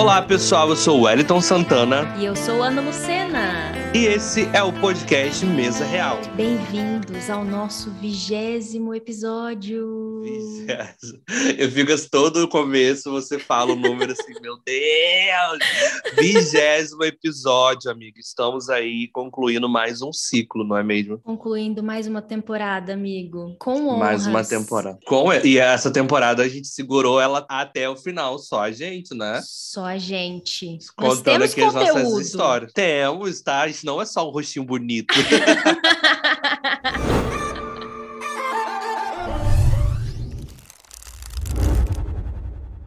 Olá, pessoal. Eu sou o Wellington Santana. E eu sou Ana Lucena. E esse é o podcast Mesa Real. Bem-vindos ao nosso vigésimo episódio. Vigésimo. Eu fico todo o começo, você fala o número assim, meu Deus! Vigésimo episódio, amigo. Estamos aí concluindo mais um ciclo, não é mesmo? Concluindo mais uma temporada, amigo. Com honras. Mais uma temporada. Com... E essa temporada a gente segurou ela até o final, só a gente, né? Só a gente. Contando aqui conteúdo. as nossas histórias. Temos, tá? Isso não é só um rostinho bonito.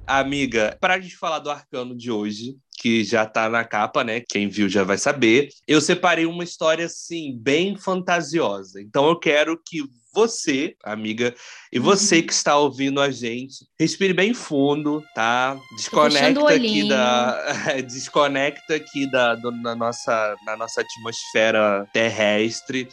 Amiga, para a gente falar do arcano de hoje, que já tá na capa, né? Quem viu já vai saber. Eu separei uma história assim bem fantasiosa. Então eu quero que você, amiga, e você uhum. que está ouvindo a gente, respire bem fundo, tá? Desconecta aqui da desconecta aqui da do, na nossa na nossa atmosfera terrestre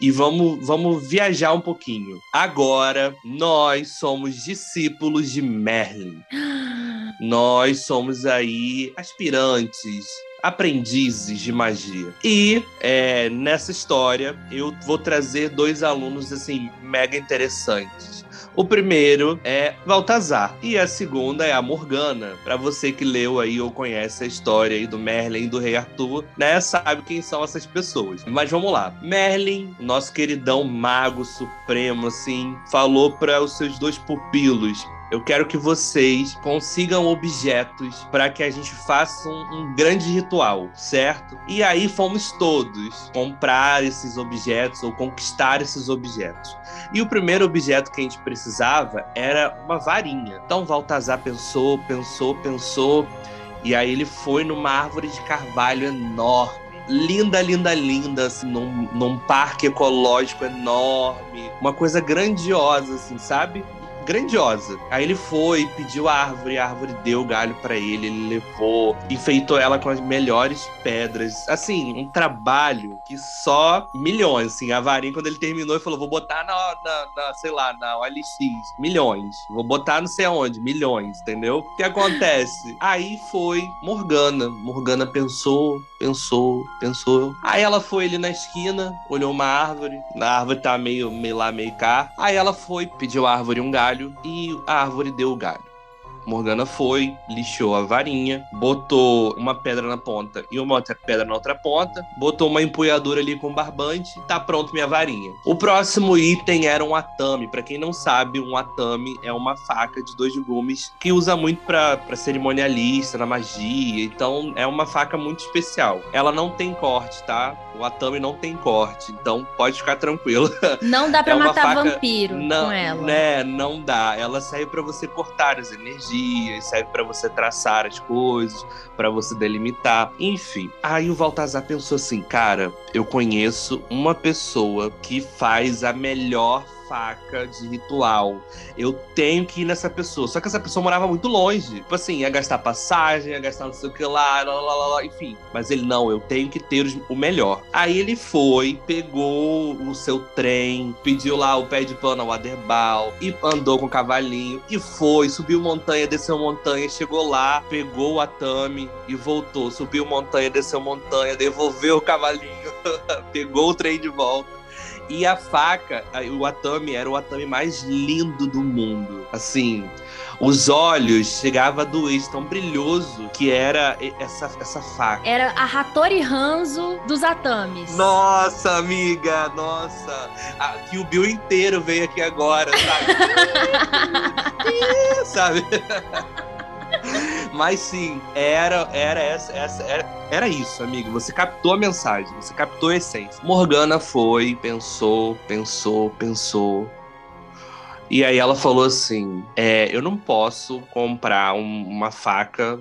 e vamos vamos viajar um pouquinho. Agora nós somos discípulos de Merlin. nós somos aí aspirantes aprendizes de magia. E é, nessa história eu vou trazer dois alunos assim mega interessantes. O primeiro é Baltazar e a segunda é a Morgana. Para você que leu aí ou conhece a história aí do Merlin e do Rei Arthur, né, sabe quem são essas pessoas. Mas vamos lá. Merlin, nosso queridão mago supremo assim, falou para os seus dois pupilos eu quero que vocês consigam objetos para que a gente faça um, um, grande ritual, certo? E aí fomos todos comprar esses objetos ou conquistar esses objetos. E o primeiro objeto que a gente precisava era uma varinha. Então Baltazar pensou, pensou, pensou. E aí ele foi numa árvore de carvalho enorme linda, linda, linda, assim, num, num parque ecológico enorme, uma coisa grandiosa, assim, sabe? Grandiosa. Aí ele foi, pediu a árvore, a árvore deu o galho para ele, ele levou, enfeitou ela com as melhores pedras. Assim, um trabalho que só milhões, assim. A varinha, quando ele terminou, ele falou: vou botar na, na, na sei lá, na OLX, milhões. Vou botar não sei aonde, milhões, entendeu? O que acontece? Aí foi Morgana. Morgana pensou, pensou, pensou. Aí ela foi ali na esquina, olhou uma árvore. A árvore tá meio, meio lá, meio cá. Aí ela foi, pediu a árvore um galho galho e a árvore deu o galho. Morgana foi, lixou a varinha, botou uma pedra na ponta e uma outra pedra na outra ponta, botou uma empunhadura ali com barbante, tá pronto minha varinha. O próximo item era um atame. Para quem não sabe, um atame é uma faca de dois gumes que usa muito para cerimonialista, na magia. Então é uma faca muito especial. Ela não tem corte, tá? O atame não tem corte, então pode ficar tranquilo. Não dá para é matar faca... vampiro não, com ela. Né, não dá. Ela serve para você cortar as energias dias, serve para você traçar as coisas, para você delimitar, enfim. Aí o Baltazar pensou assim, cara, eu conheço uma pessoa que faz a melhor de ritual. Eu tenho que ir nessa pessoa. Só que essa pessoa morava muito longe. Tipo assim, ia gastar passagem, ia gastar não sei o que lá, lá, lá, lá, enfim. Mas ele, não, eu tenho que ter o melhor. Aí ele foi, pegou o seu trem, pediu lá o pé de pano ao Aderbal, e andou com o cavalinho, e foi, subiu montanha, desceu montanha, chegou lá, pegou o Atami e voltou. Subiu montanha, desceu montanha, devolveu o cavalinho, pegou o trem de volta e a faca, o Atami era o Atami mais lindo do mundo. Assim, os olhos chegava a doer, tão brilhoso que era essa, essa faca. Era a Hattori Hanzo dos Atamis. Nossa, amiga, nossa. que o Bill inteiro veio aqui agora, sabe? sabe? Mas sim, era, era essa, essa era, era isso, amigo. Você captou a mensagem, você captou a essência. Morgana foi, pensou, pensou, pensou. E aí ela falou assim: é, eu não posso comprar um, uma faca,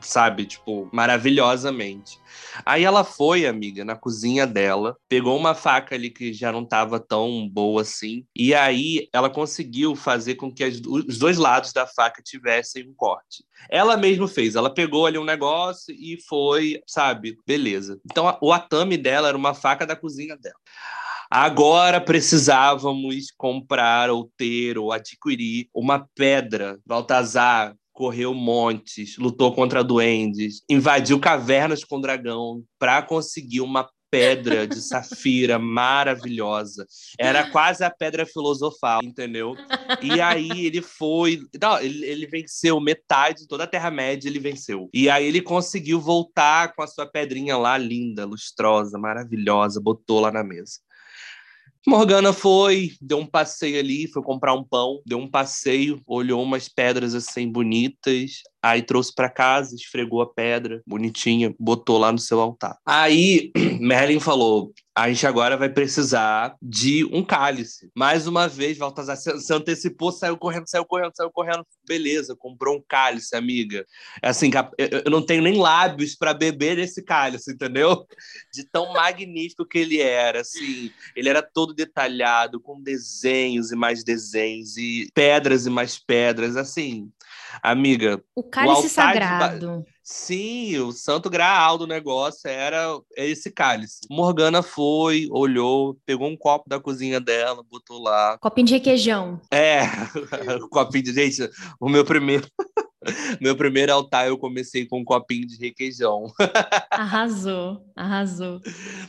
sabe, tipo, maravilhosamente. Aí ela foi, amiga, na cozinha dela, pegou uma faca ali que já não estava tão boa assim, e aí ela conseguiu fazer com que as, os dois lados da faca tivessem um corte. Ela mesma fez, ela pegou ali um negócio e foi, sabe, beleza. Então o atame dela era uma faca da cozinha dela. Agora precisávamos comprar ou ter ou adquirir uma pedra. Baltazar correu montes, lutou contra duendes, invadiu cavernas com dragão para conseguir uma pedra de safira maravilhosa. Era quase a pedra filosofal, entendeu? E aí ele foi. Não, ele, ele venceu metade, toda a Terra-média ele venceu. E aí ele conseguiu voltar com a sua pedrinha lá, linda, lustrosa, maravilhosa, botou lá na mesa. Morgana foi, deu um passeio ali, foi comprar um pão, deu um passeio, olhou umas pedras assim bonitas, aí trouxe para casa, esfregou a pedra, bonitinha, botou lá no seu altar. Aí Merlin falou: a gente agora vai precisar de um cálice. Mais uma vez, Baltazar se antecipou, saiu correndo, saiu correndo, saiu correndo. Beleza, comprou um cálice, amiga. É assim, eu não tenho nem lábios para beber esse cálice, entendeu? De tão magnífico que ele era, assim. Ele era todo detalhado, com desenhos e mais desenhos, e pedras e mais pedras, assim. Amiga. O cálice o sagrado. De... Sim, o santo graal do negócio era esse cálice. Morgana foi, olhou, pegou um copo da cozinha dela, botou lá. Copinho de requeijão. É, copinho de. Gente, o meu primeiro. Meu primeiro altar eu comecei com um copinho de requeijão. Arrasou, arrasou.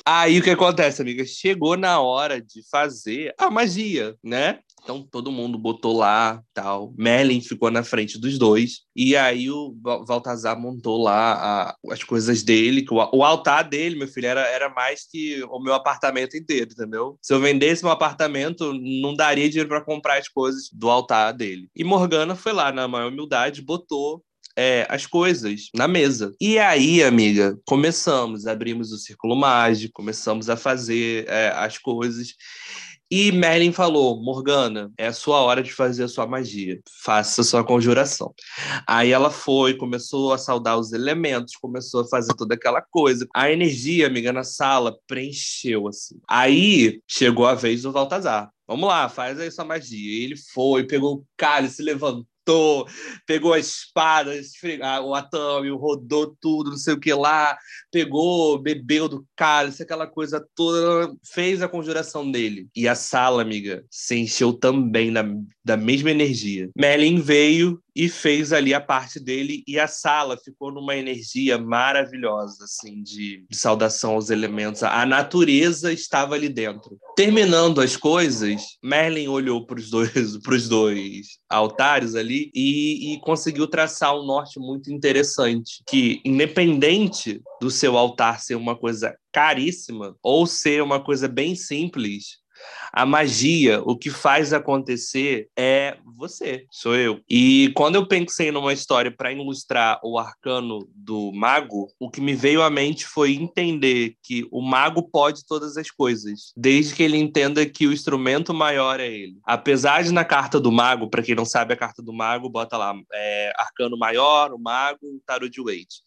Aí o que acontece, amiga? Chegou na hora de fazer a magia, né? Então todo mundo botou lá, tal. Merlin ficou na frente dos dois. E aí o Baltazar montou lá a, as coisas dele. O, o, altar dele, meu filho, era, era mais que o meu apartamento inteiro, entendeu? Se eu vendesse meu apartamento, não daria dinheiro para comprar as coisas do altar dele. E Morgana foi lá, na maior humildade, botou é, as coisas na mesa. E aí, amiga, começamos, abrimos o círculo mágico, começamos a fazer é, as coisas. E Merlin falou: Morgana, é a sua hora de fazer a sua magia. Faça a sua conjuração. Aí ela foi, começou a saudar os elementos, começou a fazer toda aquela coisa. A energia, amiga, na sala preencheu assim. Aí chegou a vez do Baltazar. Vamos lá, faz aí sua magia. Ele foi, pegou o cálice, levantou matou, pegou a espada, o Atami, rodou tudo, não sei o que lá, pegou, bebeu do cálice, aquela coisa toda, fez a conjuração dele. E a sala, amiga, se encheu também da, da mesma energia. Merlin veio e fez ali a parte dele e a sala ficou numa energia maravilhosa, assim, de, de saudação aos elementos. A natureza estava ali dentro. Terminando as coisas, Merlin olhou para os dois, dois altares ali e, e conseguiu traçar um norte muito interessante, que independente do seu altar ser uma coisa caríssima ou ser uma coisa bem simples, a magia, o que faz acontecer é você, sou eu. E quando eu pensei numa história para ilustrar o arcano do mago, o que me veio à mente foi entender que o mago pode todas as coisas, desde que ele entenda que o instrumento maior é ele. Apesar de na carta do mago, para quem não sabe a carta do mago, bota lá é, arcano maior, o mago, o tarot de Wade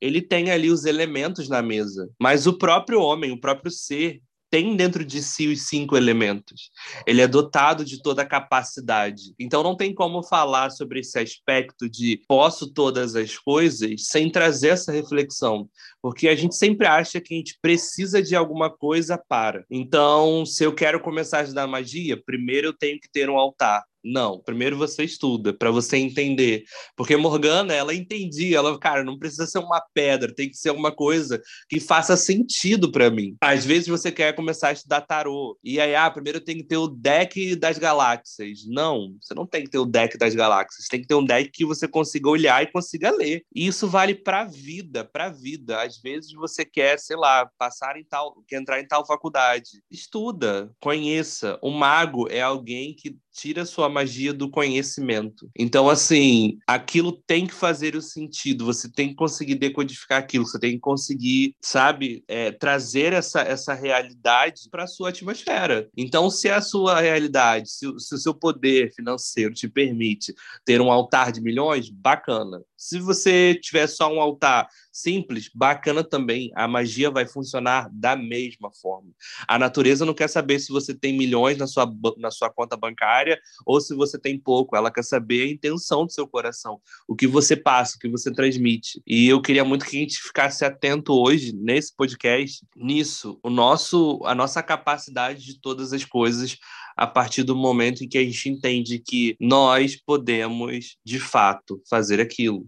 ele tem ali os elementos na mesa, mas o próprio homem, o próprio ser, tem dentro de si os cinco elementos. Ele é dotado de toda a capacidade. Então não tem como falar sobre esse aspecto de posso todas as coisas sem trazer essa reflexão, porque a gente sempre acha que a gente precisa de alguma coisa para. Então, se eu quero começar a estudar magia, primeiro eu tenho que ter um altar. Não, primeiro você estuda para você entender, porque Morgana ela entendia, ela, cara, não precisa ser uma pedra, tem que ser uma coisa que faça sentido para mim. Às vezes você quer começar a estudar tarô e aí, ah, primeiro tem que ter o deck das galáxias. Não, você não tem que ter o deck das galáxias, tem que ter um deck que você consiga olhar e consiga ler. E isso vale para vida, para vida. Às vezes você quer, sei lá, passar em tal, quer entrar em tal faculdade. Estuda, conheça. O mago é alguém que tira sua magia do conhecimento. Então, assim, aquilo tem que fazer o sentido, você tem que conseguir decodificar aquilo, você tem que conseguir, sabe, é, trazer essa, essa realidade para a sua atmosfera. Então, se a sua realidade, se, se o seu poder financeiro te permite ter um altar de milhões, bacana Se você tiver só um altar simples, bacana também. A magia vai funcionar da mesma forma. A natureza não quer saber se você tem milhões na sua, na sua conta bancária ou se você tem pouco. Ela quer saber a intenção do seu coração, o que você passa, o que você transmite. E eu queria muito que a gente ficasse atento hoje, nesse podcast, nisso. O nosso, a nossa capacidade de todas as coisas a partir do momento em que a gente entende que nós podemos, de fato, fazer aquilo.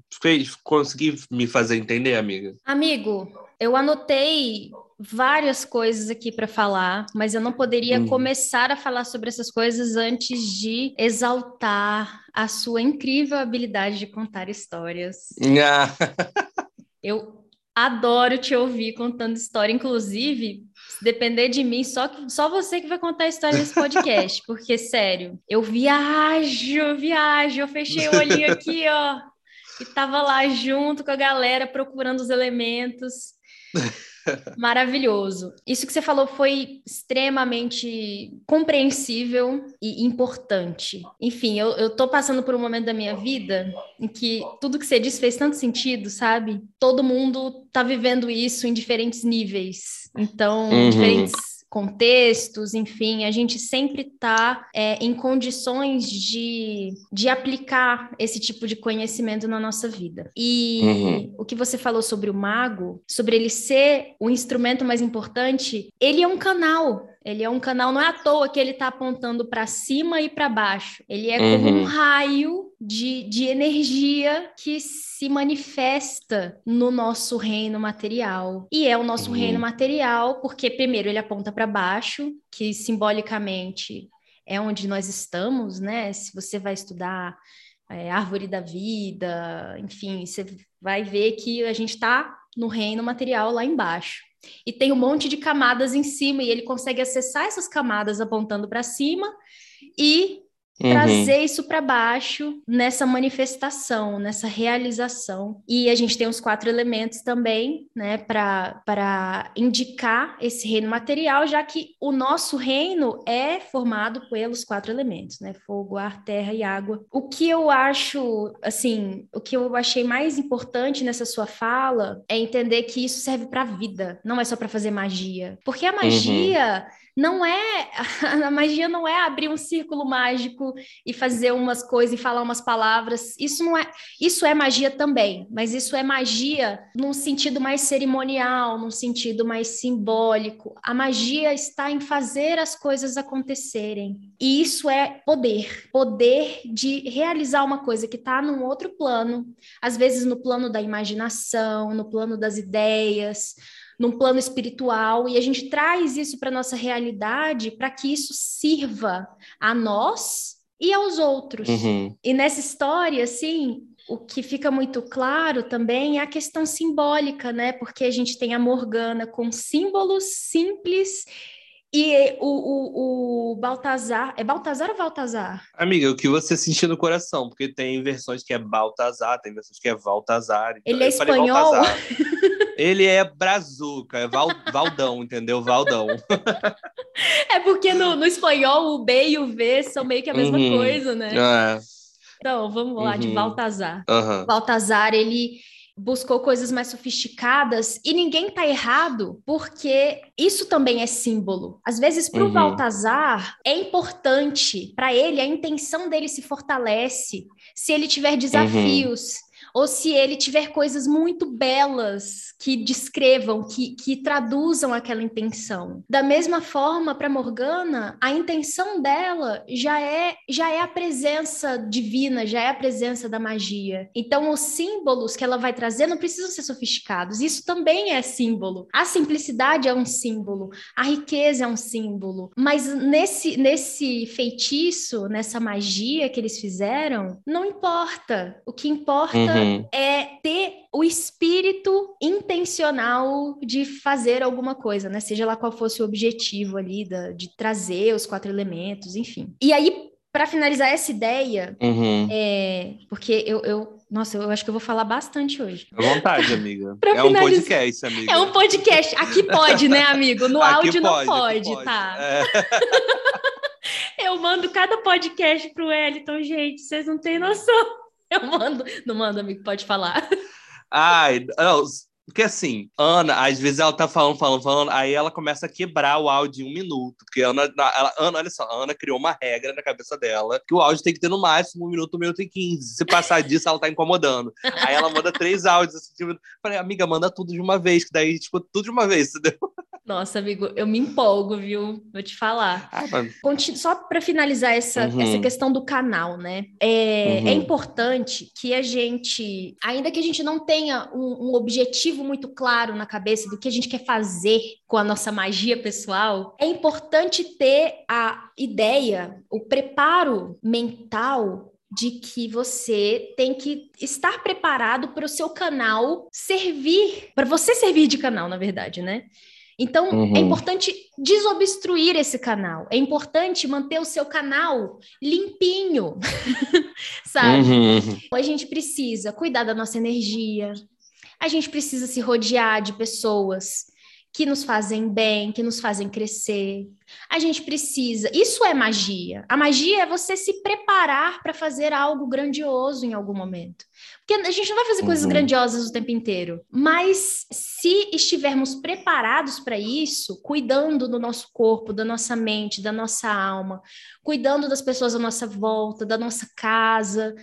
Consegui me fazer entender, amiga? Amigo, eu anotei várias coisas aqui para falar, mas eu não poderia uhum. começar a falar sobre essas coisas antes de exaltar a sua incrível habilidade de contar histórias. eu adoro te ouvir contando história, inclusive se depender de mim, só, só você que vai contar a história desse podcast. Porque, sério, eu viajo, viajo. Eu fechei o olhinho aqui, ó. E tava lá junto com a galera procurando os elementos. Maravilhoso. Isso que você falou foi extremamente compreensível e importante. Enfim, eu, eu tô passando por um momento da minha vida em que tudo que você disse fez tanto sentido, sabe? Todo mundo tá vivendo isso em diferentes níveis. Então, uhum. diferentes contextos, enfim, a gente sempre está é, em condições de, de aplicar esse tipo de conhecimento na nossa vida. E uhum. o que você falou sobre o mago, sobre ele ser o instrumento mais importante, ele é um canal. Ele é um canal, não é à toa que ele está apontando para cima e para baixo. Ele é uhum. como um raio de, de energia que se manifesta no nosso reino material. E é o nosso uhum. reino material porque, primeiro, ele aponta para baixo, que simbolicamente é onde nós estamos, né? Se você vai estudar é, árvore da vida, enfim, você vai ver que a gente está no reino material lá embaixo. E tem um monte de camadas em cima, e ele consegue acessar essas camadas apontando para cima e Uhum. trazer isso para baixo nessa manifestação, nessa realização. E a gente tem os quatro elementos também, né, para indicar esse reino material, já que o nosso reino é formado pelos quatro elementos, né, fogo, ar, terra e água. O que eu acho, assim, o que eu achei mais importante nessa sua fala é entender que isso serve para a vida, não é só para fazer magia. Porque a uhum. magia. Uhum não é a magia não é abrir um círculo mágico e fazer umas coisas e falar umas palavras. Isso não é, isso é magia também, mas isso é magia num sentido mais cerimonial, num sentido mais simbólico. A magia está em fazer as coisas acontecerem. E isso é poder, poder de realizar uma coisa que está num outro plano, às vezes no plano da imaginação, no plano das ideias, num plano espiritual e a gente traz isso para nossa realidade para que isso sirva a nós e aos outros. Uhum. E nessa história, assim, o que fica muito claro também é a questão simbólica, né? Porque a gente tem a Morgana com símbolos simples e o, o, o Baltazar. É Baltazar ou Baltazar? Amiga, o que você sentiu no coração? Porque tem versões que é Baltazar, tem versões que é Baltazar. Então Ele é espanhol? Ele é brazuca, é Val, Valdão, entendeu? Valdão. É porque no, no, espanhol o B e o V são meio que a mesma uhum. coisa, né? É. Então, vamos lá, uhum. de Baltazar. Uhum. Baltazar, ele buscou coisas mais sofisticadas e ninguém tá errado, porque isso também é símbolo. Às vezes para o uhum. Baltazar é importante, para ele a intenção dele se fortalece se ele tiver desafios. Uhum ou se ele tiver coisas muito belas que descrevam, que, que traduzam aquela intenção. Da mesma forma, para Morgana, a intenção dela já é já é a presença divina, já é a presença da magia. Então, os símbolos que ela vai trazer não precisam ser sofisticados. Isso também é símbolo. A simplicidade é um símbolo, a riqueza é um símbolo. Mas nesse nesse feitiço, nessa magia que eles fizeram, não importa. O que importa uhum É ter o espírito intencional de fazer alguma coisa, né? Seja lá qual fosse o objetivo ali da, de trazer os quatro elementos, enfim. E aí, para finalizar essa ideia, uhum. é, porque eu, eu, nossa, eu acho que eu vou falar bastante hoje. À vontade, amiga. é um podcast, amiga. É um podcast. Aqui pode, né, amigo? No aqui áudio pode, não pode, pode. tá? É. eu mando cada podcast pro Wellington, gente, vocês não têm noção. Eu mando, não mando, amigo, pode falar. Ai, não, porque assim, Ana, às vezes ela tá falando, falando, falando, aí ela começa a quebrar o áudio em um minuto. Porque Ana, ela, Ana, olha só, Ana criou uma regra na cabeça dela que o áudio tem que ter no máximo um minuto, um minuto e quinze. Se passar disso, ela tá incomodando. Aí ela manda três áudios assim, tipo, falei, amiga, manda tudo de uma vez, que daí, tipo, tudo de uma vez, entendeu? Nossa, amigo, eu me empolgo, viu? Vou te falar. Ah, Só para finalizar essa, uhum. essa questão do canal, né? É, uhum. é, importante que a gente, ainda que a gente não tenha um, um, objetivo muito claro na cabeça do que a gente quer fazer com a nossa magia pessoal, é importante ter a ideia, o preparo mental de que você tem que estar preparado para o seu canal servir, para você servir de canal, na verdade, né? Então, é uhum. é importante desobstruir esse canal. É importante manter o seu canal limpinho, sabe? Uhum. A gente precisa cuidar da nossa energia. A gente precisa se rodear de pessoas que nos fazem bem, que nos fazem crescer. A gente precisa. Isso é magia. A magia é você se preparar para fazer algo grandioso em algum momento. Porque a gente não vai fazer uhum. coisas grandiosas o tempo inteiro. Mas se estivermos preparados para isso, cuidando do nosso corpo, da nossa mente, da nossa alma, cuidando das pessoas à nossa volta, da nossa casa,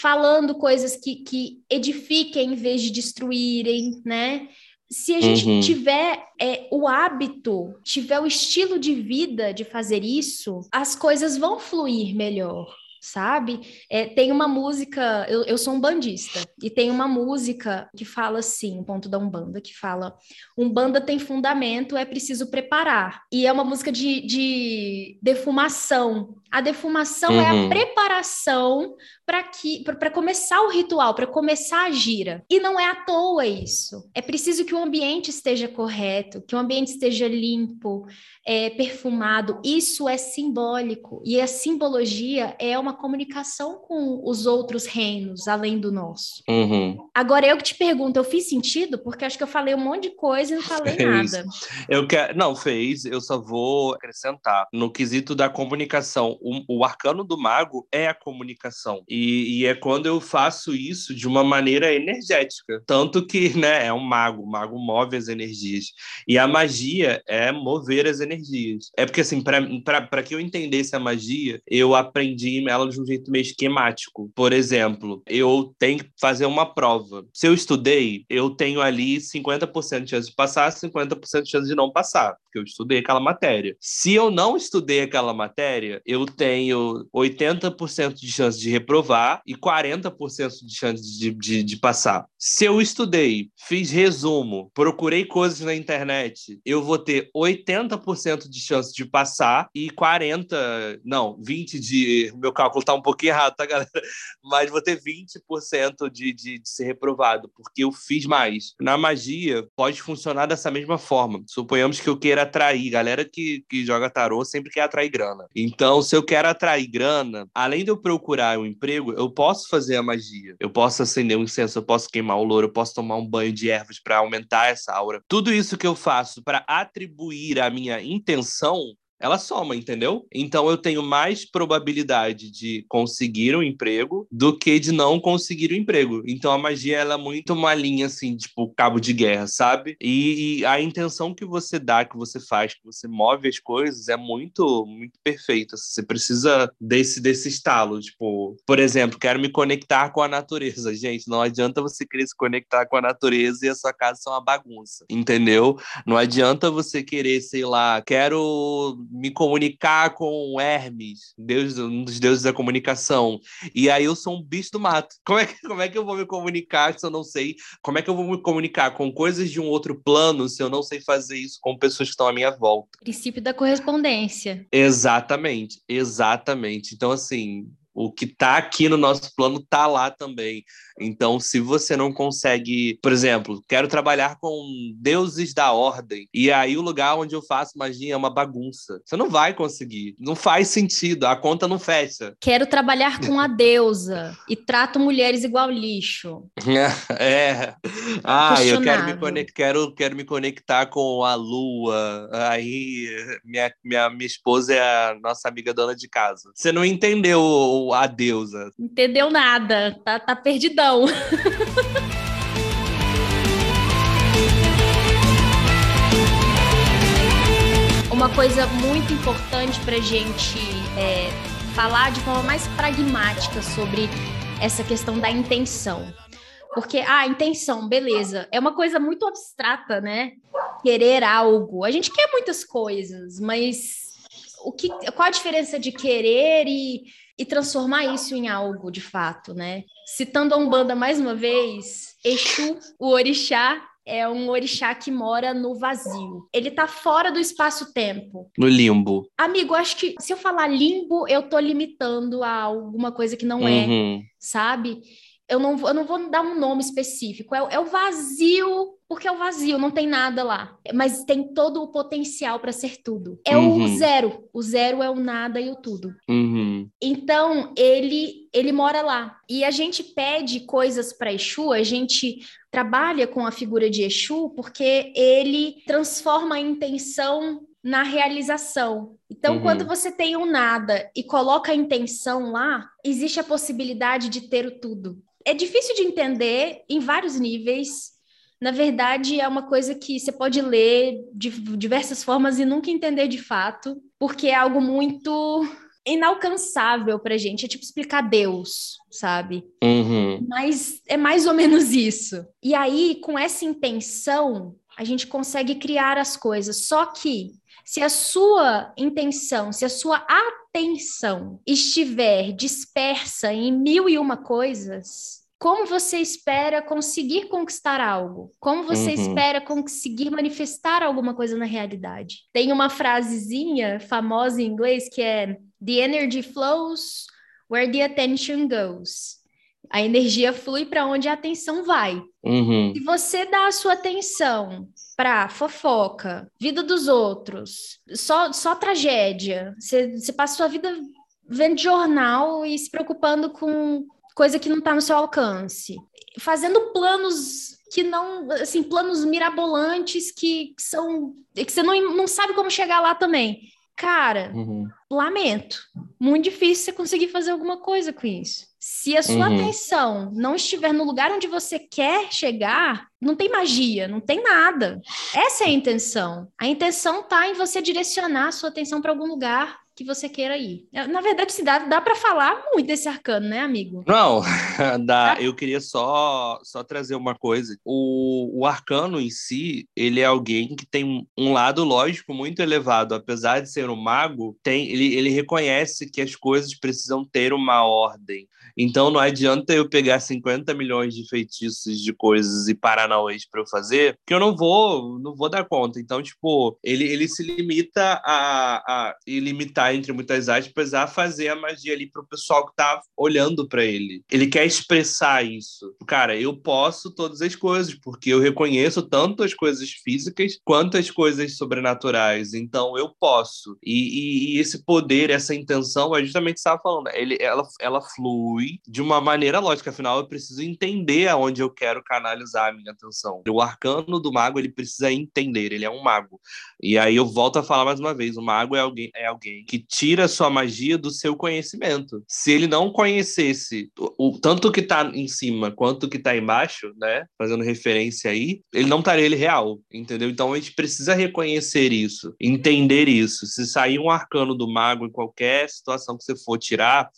falando coisas que, que edifiquem em vez de destruírem, né? Se a gente uhum. tiver é, o hábito, tiver o estilo de vida de fazer isso, as coisas vão fluir melhor sabe? É, tem uma música, eu, eu sou um bandista, e tem uma música que fala assim, um ponto da Umbanda, que fala: Umbanda tem fundamento, é preciso preparar. E é uma música de, de defumação. A defumação uhum. é a uhum. preparação para que para começar o ritual, para começar a gira. E não é à toa isso. É preciso que o ambiente esteja correto, que o ambiente esteja limpo, é, perfumado. Isso é simbólico. E a simbologia é uma comunicação com os outros reinos, além do nosso. Uhum. Agora, eu que te pergunto, eu fiz sentido? Porque acho que eu falei um monte de coisa e não falei fez. nada. Eu quero... Não, fez. Eu só vou acrescentar. No quesito da comunicação, o, o arcano do mago é a comunicação. E, e, é quando eu faço isso de uma maneira energética. Tanto que, né, é um mago. O mago move as energias. E a magia é mover as energias. É porque, assim, para que eu entendesse a magia, eu aprendi ela de um jeito meio esquemático. Por exemplo, eu tenho que fazer uma prova. Se eu estudei, eu tenho ali 50% de chance de passar, 50% de chance de não passar, porque eu estudei aquela matéria. Se eu não estudei aquela matéria, eu tenho 80% de chance de reprovar e 40% de chance de, de, de passar. Se eu estudei, fiz resumo, procurei coisas na internet, eu vou ter 80% de chance de passar e 40, não, 20 de meu cálculo tá um pouquinho errado, tá, galera? Mas vou ter 20% de, de, de ser reprovado, porque eu fiz mais. Na magia, pode funcionar dessa mesma forma. Suponhamos que eu queira atrair. Galera que, que joga tarô sempre quer atrair grana. Então, se eu quero atrair grana, além de eu procurar um emprego, eu posso fazer a magia. Eu posso acender um incenso, eu posso queimar o louro, eu posso tomar um banho de ervas para aumentar essa aura. Tudo isso que eu faço para atribuir a minha intenção ela soma, entendeu? Então eu tenho mais probabilidade de conseguir um emprego do que de não conseguir um emprego. Então a magia ela é muito uma linha assim, tipo cabo de guerra, sabe? E, e, a intenção que você dá, que você faz, que você move as coisas é muito muito perfeita. Você precisa desse desse estalo, tipo, por exemplo, quero me conectar com a natureza. Gente, não adianta você querer se conectar com a natureza e a sua casa ser uma bagunça, entendeu? Não adianta você querer, sei lá, quero me comunicar com Hermes, deus, um dos deuses da comunicação. E aí eu sou um bicho do mato. Como é, que, como é que eu vou me comunicar se eu não sei? Como é que eu vou me comunicar com coisas de um outro plano se eu não sei fazer isso com pessoas que estão à minha volta? Princípio da correspondência. Exatamente, exatamente. Então, assim, o que está aqui no nosso plano está lá também. Então, se você não consegue, por exemplo, quero trabalhar com deuses da ordem, e aí o lugar onde eu faço magia é uma bagunça. Você não vai conseguir. Não faz sentido, a conta não fecha. Quero trabalhar com a deusa e trato mulheres igual lixo. é. Ah, eu quero me, conectar, quero, quero me conectar com a lua. Aí minha, minha, minha esposa é a nossa amiga dona de casa. Você não entendeu a deusa. Entendeu nada, tá, tá perdidão. Uma coisa muito importante para gente é, falar de forma mais pragmática sobre essa questão da intenção. Porque ah, intenção, beleza, é uma coisa muito abstrata, né? Querer algo. A gente quer muitas coisas, mas o que, qual a diferença de querer e, e transformar isso em algo de fato, né? Citando a Umbanda mais uma vez, Exu, o orixá, é um orixá que mora no vazio. Ele tá fora do espaço-tempo. No limbo. Amigo, acho que se eu falar limbo, eu tô limitando a alguma coisa que não é, uhum. é, sabe? Eu não, eu não vou dar um nome específico. É, é o vazio porque é o vazio, não tem nada lá. Mas tem todo o potencial para ser tudo. É uhum. o zero. O zero é o nada e o tudo. Uhum. Então, ele ele mora lá. E a gente pede coisas para Exu, a gente trabalha com a figura de Exu porque ele transforma a intenção na realização. Então, uhum. quando você tem o um nada e coloca a intenção lá, existe a possibilidade de ter o tudo. É difícil de entender em vários níveis, na verdade, é uma coisa que você pode ler de diversas formas e nunca entender de fato, porque é algo muito inalcançável pra gente. É tipo explicar Deus, sabe? Uhum. Mas é mais ou menos isso. E aí, com essa intenção, a gente consegue criar as coisas. Só que se a sua intenção, se a sua atenção estiver dispersa em mil e uma coisas, como você espera conseguir conquistar algo? Como você uhum. espera conseguir manifestar alguma coisa na realidade? Tem uma frasezinha famosa em inglês que é The energy flows where the attention goes. A energia flui para onde a atenção vai. Uhum. Se você dá a sua atenção para fofoca, vida dos outros, só, só tragédia, você, você passa a sua vida vendo jornal e se preocupando com coisa que não está no seu alcance. Fazendo planos que não, assim, planos mirabolantes que, que são. que você não, não sabe como chegar lá também. Cara, uhum. lamento. Muito difícil você conseguir fazer alguma coisa com isso. Se a sua uhum. atenção não estiver no lugar onde você quer chegar, não tem magia, não tem nada. Essa é a intenção. A intenção está em você direcionar a sua atenção para algum lugar que você queira ir. É, na verdade, se dá, dá para falar muito desse arcano, né, amigo? Não, dá. Eu queria só, só trazer uma coisa. O, o arcano em si, ele é alguém que tem um lado lógico muito elevado. Apesar de ser um mago, tem, ele, ele reconhece que as coisas precisam ter uma ordem. Então não adianta eu pegar 50 milhões de feitiços de coisas e paranauês para eu fazer, que eu não vou, não vou dar conta. Então, tipo, ele, ele se limita a, a limitar entre muitas aspas a fazer a magia ali pro pessoal que tá olhando para ele. Ele quer expressar isso. Cara, eu posso todas as coisas, porque eu reconheço tanto as coisas físicas quanto as coisas sobrenaturais. Então eu posso. E, e, e esse poder, essa intenção, é justamente estava falando, ele, ela, ela flui de uma maneira lógica, afinal eu preciso entender aonde eu quero canalizar a minha atenção. O arcano do mago, ele precisa entender, ele é um mago. E aí eu volto a falar mais uma vez, o mago é alguém, é alguém que tira sua magia do seu conhecimento. Se ele não conhecesse o, o tanto que está em cima quanto que está embaixo, né, fazendo referência aí, ele não estaria ele real, entendeu? Então a gente precisa reconhecer isso, entender isso. Se sair um arcano do mago em qualquer situação que você for tirar,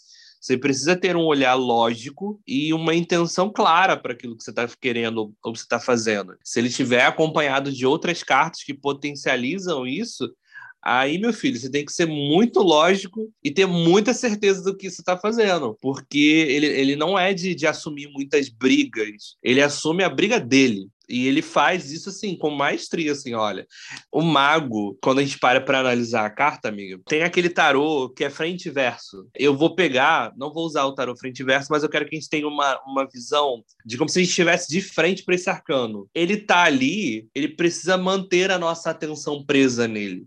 você precisa ter um olhar lógico e uma intenção clara para aquilo que você está querendo ou você está fazendo. Se ele estiver acompanhado de outras cartas que potencializam isso, Aí, meu filho, você tem que ser muito lógico e ter muita certeza do que você está fazendo, porque ele, ele não é de, de assumir muitas brigas, ele assume a briga dele. E ele faz isso assim, com maestria, assim, olha. O mago, quando a gente para para analisar a carta, amiga, tem aquele tarô que é frente e verso. Eu vou pegar, não vou usar o tarô frente e verso, mas eu quero que a gente tenha uma, uma visão de como se a gente estivesse de frente para esse arcano. Ele tá ali, ele precisa manter a nossa atenção presa nele.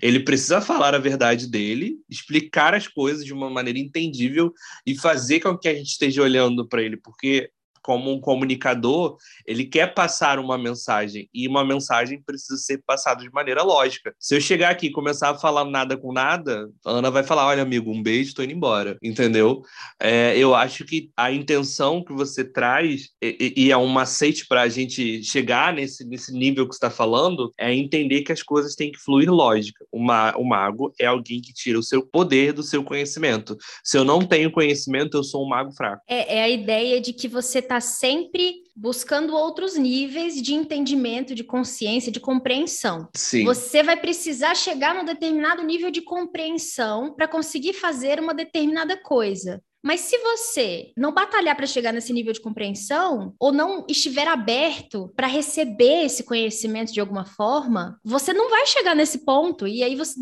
Ele precisa falar a verdade dele, explicar as coisas de uma maneira entendível e fazer com que a gente esteja olhando para ele, porque como um comunicador, ele quer passar uma mensagem e uma mensagem precisa ser passada de maneira lógica. Se eu chegar aqui e começar a falar nada com nada, a Ana vai falar: olha, amigo, um beijo, tô indo embora. Entendeu? É, eu acho que a intenção que você traz, e, e é um macete para a gente chegar nesse, nesse nível que você está falando, é entender que as coisas têm que fluir lógica. O mago é alguém que tira o seu poder do seu conhecimento. Se eu não tenho conhecimento, eu sou um mago fraco. É, é a ideia de que você está sempre buscando outros níveis de entendimento, de consciência, de compreensão. Sim. Você vai precisar chegar num determinado nível de compreensão para conseguir fazer uma determinada coisa. Mas se você não batalhar para chegar nesse nível de compreensão, ou não estiver aberto para receber esse conhecimento de alguma forma, você não vai chegar nesse ponto. E aí, você,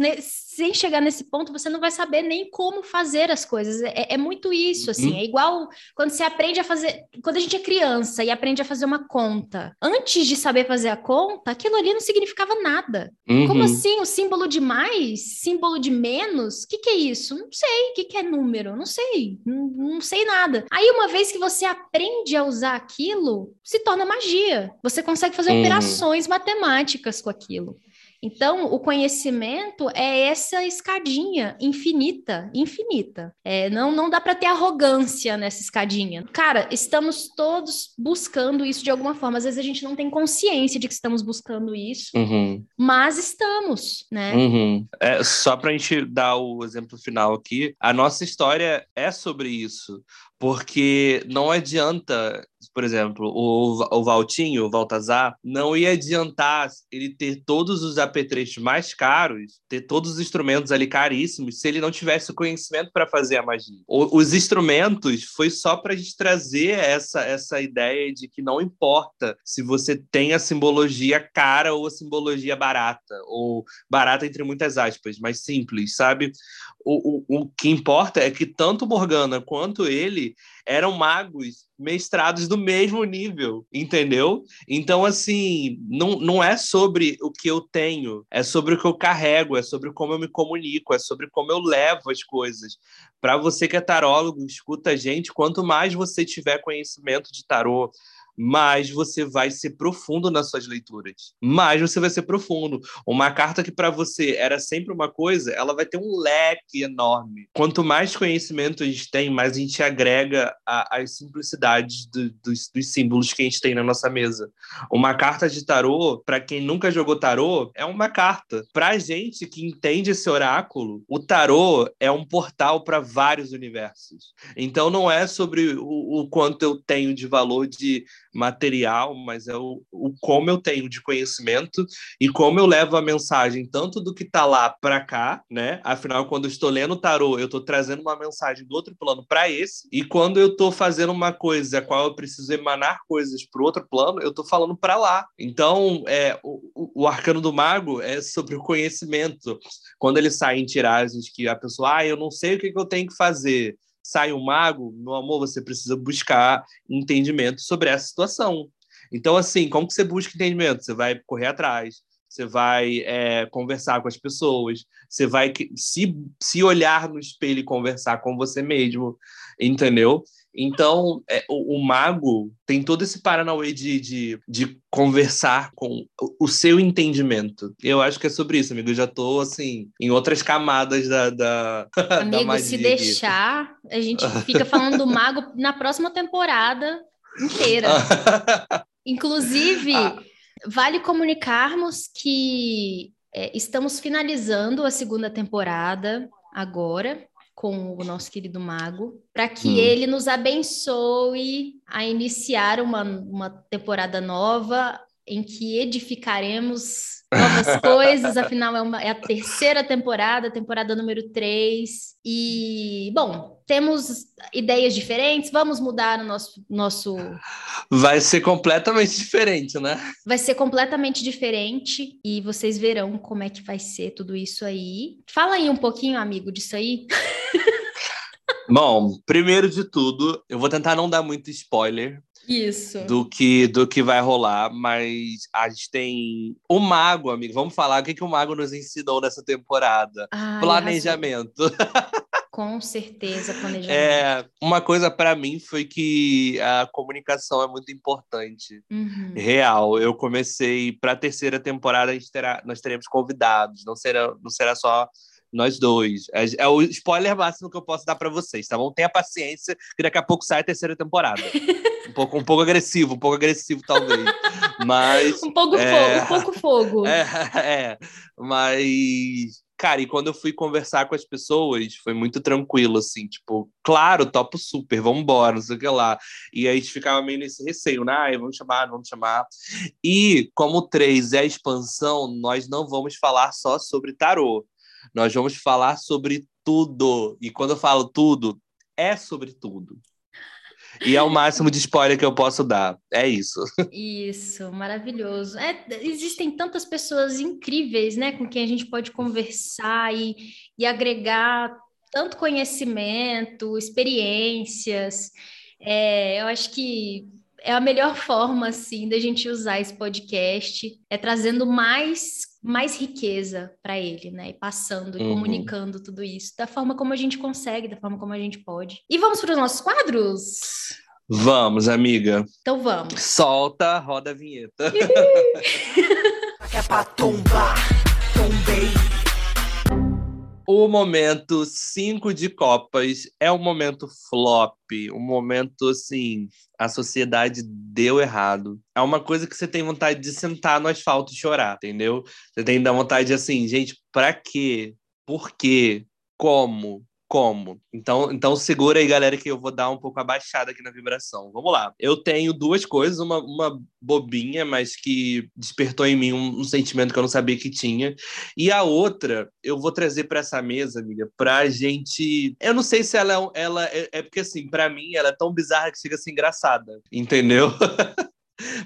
sem chegar nesse ponto, você não vai saber nem como fazer as coisas. É, é muito isso, assim. Uhum. É igual quando você aprende a fazer. Quando a gente é criança e aprende a fazer uma conta. Antes de saber fazer a conta, aquilo ali não significava nada. Uhum. Como assim? O símbolo de mais? Símbolo de menos? O que, que é isso? Não sei. O que, que é número? Não sei. Não, não sei nada. Aí, uma vez que você aprende a usar aquilo, se torna magia. Você consegue fazer uhum. operações matemáticas com aquilo. Então, o conhecimento é essa escadinha infinita, infinita. É, não, não dá para ter arrogância nessa escadinha. Cara, estamos todos buscando isso de alguma forma. Às vezes a gente não tem consciência de que estamos buscando isso, uhum. mas estamos, né? Uhum. É, só para a gente dar o exemplo final aqui, a nossa história é sobre isso porque não adianta, por exemplo, o, o Valtinho, o Valtazar, não ia adiantar ele ter todos os apetrechos mais caros, ter todos os instrumentos ali caríssimos, se ele não tivesse o conhecimento para fazer a magia. O, os instrumentos foi só para a gente trazer essa, essa ideia de que não importa se você tem a simbologia cara ou a simbologia barata, ou barata entre muitas aspas, mas simples, sabe? O, o, o que importa é que tanto Morgana quanto ele eram magos mestrados do mesmo nível, entendeu? Então, assim, não, não é sobre o que eu tenho, é sobre o que eu carrego, é sobre como eu me comunico, é sobre como eu levo as coisas. Para você que é tarólogo, escuta a gente, quanto mais você tiver conhecimento de tarô, mais você vai ser profundo nas suas leituras. Mais você vai ser profundo. Uma carta que para você era sempre uma coisa, ela vai ter um leque enorme. Quanto mais conhecimento a gente tem, mais a gente agrega as simplicidades do, dos, dos, símbolos que a gente tem na nossa mesa. Uma carta de tarô, para quem nunca jogou tarô, é uma carta. Para gente que entende esse oráculo, o tarô é um portal para vários universos. Então não é sobre o, o quanto eu tenho de valor de material, mas é o, o como eu tenho de conhecimento e como eu levo a mensagem tanto do que está lá para cá, né? Afinal, quando eu estou lendo o tarô, eu estou trazendo uma mensagem do outro plano para esse, e quando eu estou fazendo uma coisa a qual eu preciso emanar coisas para o outro plano, eu estou falando para lá. Então, é, o, o arcano do mago é sobre o conhecimento. Quando ele sai em tiragens que a pessoa, ah, eu não sei o que, que eu tenho que fazer sai um mago, meu amor, você precisa buscar entendimento sobre essa situação. Então, assim, como que você busca entendimento? Você vai correr atrás, você vai é, conversar com as pessoas, você vai se, se olhar no espelho e conversar com você mesmo, entendeu? Então, é, o, o, mago tem todo esse paranauê de, de, de conversar com o, o, seu entendimento. Eu acho que é sobre isso, amigo. Eu já tô, assim, em outras camadas da, da, amigo, da se deixar, a gente fica falando do mago na próxima temporada inteira. Inclusive, ah. vale comunicarmos que é, estamos finalizando a segunda temporada agora com o nosso querido mago, para que hum. ele nos abençoe a iniciar uma, uma temporada nova em que edificaremos novas coisas, afinal é, uma, é, a terceira temporada, temporada número 3. E, bom, temos ideias diferentes, vamos mudar o nosso, nosso. Vai ser completamente diferente, né? Vai ser completamente diferente e vocês verão como é que vai ser tudo isso aí. Fala aí um pouquinho, amigo, disso aí. Bom, primeiro de tudo, eu vou tentar não dar muito spoiler, isso. Do que, do que vai rolar, mas a gente tem o mago, amigo. Vamos falar o que, que o mago nos ensinou nessa temporada. Ai, Planejamento. Com certeza, planejamento. É, uma coisa para mim foi que a comunicação é muito importante. Uhum. Real. Eu comecei para a terceira temporada, terá, nós teremos convidados, não será, não será só nós dois. É, é, o spoiler máximo que eu posso dar para vocês, tá bom? Tenha paciência, que daqui a pouco sai a terceira temporada. um pouco, um pouco agressivo, um pouco agressivo, talvez. Mas. um pouco é... fogo, um pouco fogo. É, é, mas. Cara, e quando eu fui conversar com as pessoas, foi muito tranquilo, assim, tipo, claro, topo super, vamos embora, não sei o que lá. E aí a gente ficava meio nesse receio, né? Ah, vamos chamar, vamos chamar. E como o 3 é a expansão, nós não vamos falar só sobre tarô. Nós vamos falar sobre tudo. E quando eu falo tudo, é sobre tudo. E é o máximo de spoiler que eu posso dar. É isso. Isso, maravilhoso. É, existem tantas pessoas incríveis, né, com quem a gente pode conversar e, e agregar tanto conhecimento, experiências. É, eu acho que é a melhor forma, assim, da gente usar esse podcast, é trazendo mais mais riqueza para ele, né? E passando e uhum. comunicando tudo isso da forma como a gente consegue, da forma como a gente pode. E vamos para os nossos quadros? Vamos, amiga. Então vamos. Solta, roda a vinheta. é pra tombar, tombei. O momento 5 de Copas é um momento flop, um momento assim, a sociedade deu errado. É uma coisa que você tem vontade de sentar no asfalto e chorar, entendeu? Você tem da vontade de assim, gente, pra quê? Por quê? Como? Como. Então, então segura aí, galera, que eu vou dar um pouco abaixada aqui na vibração. Vamos lá. Eu tenho duas coisas, uma, uma bobinha, mas que despertou em mim um, um sentimento que eu não sabia que tinha. E a outra, eu vou trazer para essa mesa, amiga, pra gente. Eu não sei se ela, é ela é, é porque assim, para mim ela é tão bizarra que chega a ser engraçada, entendeu?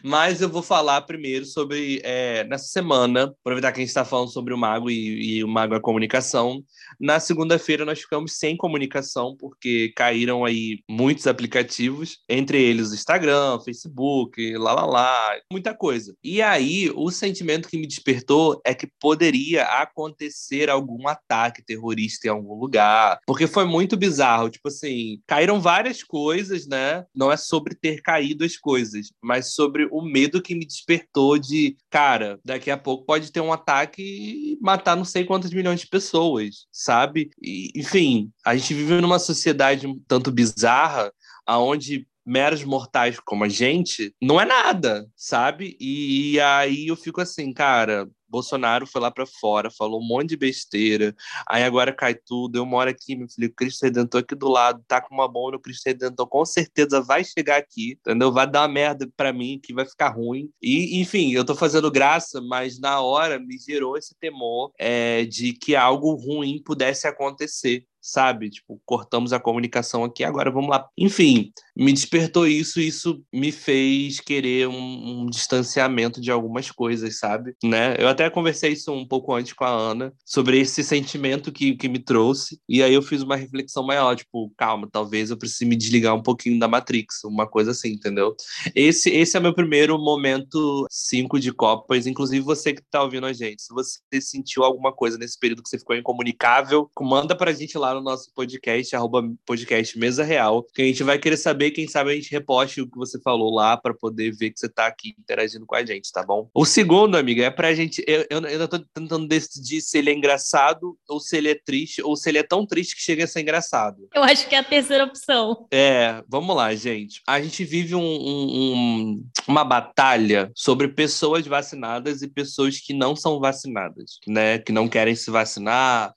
Mas eu vou falar primeiro sobre, é, nessa semana, aproveitar que a gente está falando sobre o Mago e, e o Mago é comunicação. Na segunda-feira nós ficamos sem comunicação, porque caíram aí muitos aplicativos, entre eles o Instagram, Facebook, lá, lá, lá, muita coisa. E aí, o sentimento que me despertou é que poderia acontecer algum ataque terrorista em algum lugar, porque foi muito bizarro. Tipo assim, caíram várias coisas, né? Não é sobre ter caído as coisas, mas sobre sobre o medo que me despertou de, cara, daqui a pouco pode ter um ataque e matar não sei quantas milhões de pessoas, sabe? E, enfim, a gente vive numa sociedade tanto bizarra, aonde meros mortais como a gente não é nada, sabe? E, e aí eu fico assim, cara, Bolsonaro foi lá para fora, falou um monte de besteira, aí agora cai tudo. Eu moro aqui, meu filho, Cristo Redentor aqui do lado, tá com uma bomba no Cristo Redentor, com certeza vai chegar aqui, entendeu? Vai dar uma merda para mim, que vai ficar ruim. E, enfim, eu tô fazendo graça, mas na hora me gerou esse temor é, de que algo ruim pudesse acontecer sabe? Tipo, cortamos a comunicação aqui, agora vamos lá. Enfim, me despertou isso e isso me fez querer um, um, distanciamento de algumas coisas, sabe? Né? Eu até conversei isso um pouco antes com a Ana, sobre esse sentimento que, que me trouxe, e aí eu fiz uma reflexão maior, tipo, calma, talvez eu precise me desligar um pouquinho da Matrix, uma coisa assim, entendeu? Esse, esse é meu primeiro momento 5 de Copas, inclusive você que tá ouvindo a gente, se você sentiu alguma coisa nesse período que você ficou incomunicável, manda pra gente lá no nosso podcast, arroba podcast Mesa Real, que a gente vai querer saber, quem sabe a gente reposte o que você falou lá para poder ver que você tá aqui interagindo com a gente, tá bom? O segundo, amiga, é pra gente. Eu, eu, eu tô tentando decidir se ele é engraçado ou se ele é triste, ou se ele é tão triste que chega a ser engraçado. Eu acho que é a terceira opção. É, vamos lá, gente. A gente vive um, um, uma batalha sobre pessoas vacinadas e pessoas que não são vacinadas, né? Que não querem se vacinar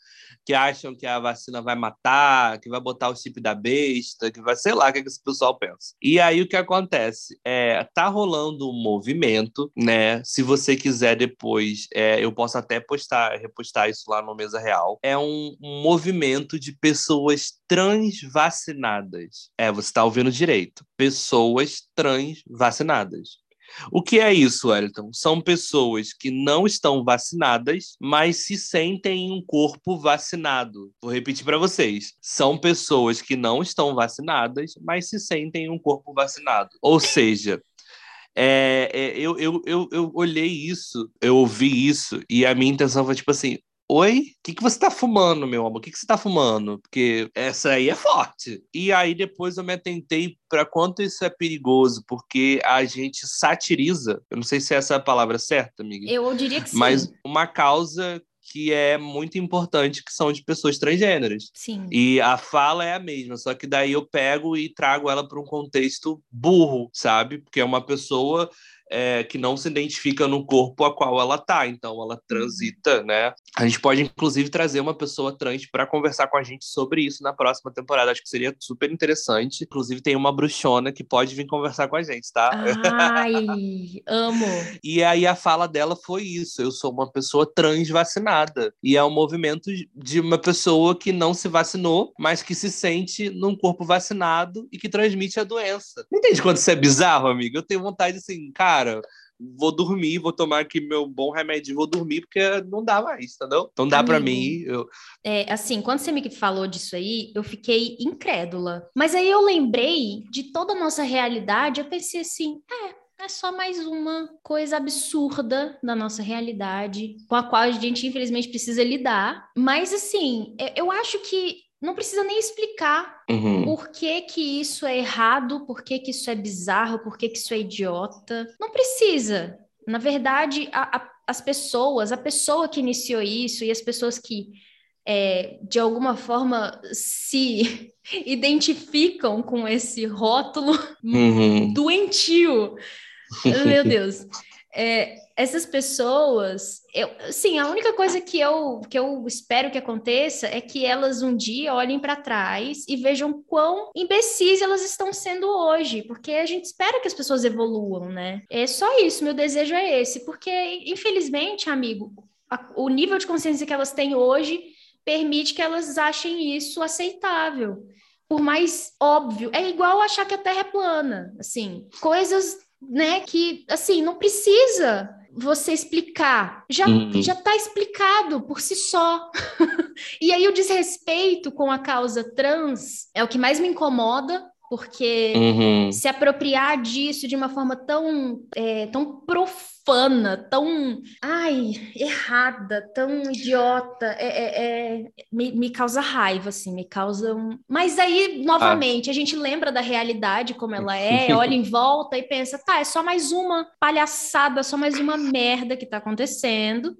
que acham que a vacina vai matar, que vai botar o chip da besta, que vai, sei lá, o que, é que esse pessoal pensa. E aí o que acontece? É, tá rolando um movimento, né? Se você quiser depois, é, eu posso até postar, repostar isso lá no Mesa Real. É um, um movimento de pessoas trans vacinadas. É, você tá ouvindo direito. Pessoas trans vacinadas. O que é isso, Wellington? São pessoas que não estão vacinadas, mas se sentem em um corpo vacinado. Vou repetir para vocês. São pessoas que não estão vacinadas, mas se sentem em um corpo vacinado. Ou seja, é, é, eu, eu, eu, eu olhei isso, eu ouvi isso, e a minha intenção foi tipo assim: Oi? O que, que você tá fumando, meu amor? O que, que você tá fumando? Porque essa aí é forte. E aí depois eu me atentei para quanto isso é perigoso, porque a gente satiriza. Eu não sei se essa é a palavra certa, amiga. Eu diria que sim. Mas uma causa que é muito importante, que são de pessoas transgêneras. Sim. E a fala é a mesma, só que daí eu pego e trago ela para um contexto burro, sabe? Porque é uma pessoa é, que não se identifica no corpo a qual ela tá, então ela transita, né? A gente pode inclusive trazer uma pessoa trans para conversar com a gente sobre isso na próxima temporada, acho que seria super interessante. Inclusive tem uma bruxona que pode vir conversar com a gente, tá? Ai, amo. E aí a fala dela foi isso, eu sou uma pessoa trans vacinada, e é um movimento de uma pessoa que não se vacinou, mas que se sente num corpo vacinado e que transmite a doença. Entende quando isso é bizarro, amigo? Eu tenho vontade assim, cara, cara, vou dormir, vou tomar aqui meu bom remédio e vou dormir, porque não dá mais, entendeu? Não dá para mim. Eu... É, assim, quando você me falou disso aí, eu fiquei incrédula. Mas aí eu lembrei de toda a nossa realidade, eu pensei assim, é. É só mais uma coisa absurda da nossa realidade, com a qual a gente, infelizmente, precisa lidar. Mas, assim, é, eu acho que não precisa nem explicar uhum. por que, que isso é errado, por que, que isso é bizarro, por que, que isso é idiota. Não precisa. Na verdade, a, a, as pessoas, a pessoa que iniciou isso e as pessoas que, é, de alguma forma, se identificam com esse rótulo uhum. doentio. Meu Deus. É, essas pessoas, eu, sim, a única coisa que eu, que eu espero que aconteça é que elas um dia olhem para trás e vejam quão imbecis elas estão sendo hoje, porque a gente espera que as pessoas evoluam, né? É só isso, meu desejo é esse, porque infelizmente, amigo, a, o nível de consciência que elas têm hoje permite que elas achem isso aceitável. Por mais óbvio, é igual achar que a Terra é plana, assim, coisas né, que assim, não precisa você explicar. Já uhum. já está explicado por si só. e aí o desrespeito com a causa trans é o que mais me incomoda, porque uhum. se apropriar disso de uma forma tão, é, tão profana, tão ai, errada, tão idiota, é, é, é, me, me causa raiva, assim, me causa um. Mas aí, novamente, ah. a gente lembra da realidade como ela é, olha em volta e pensa, tá, é só mais uma palhaçada, só mais uma merda que tá acontecendo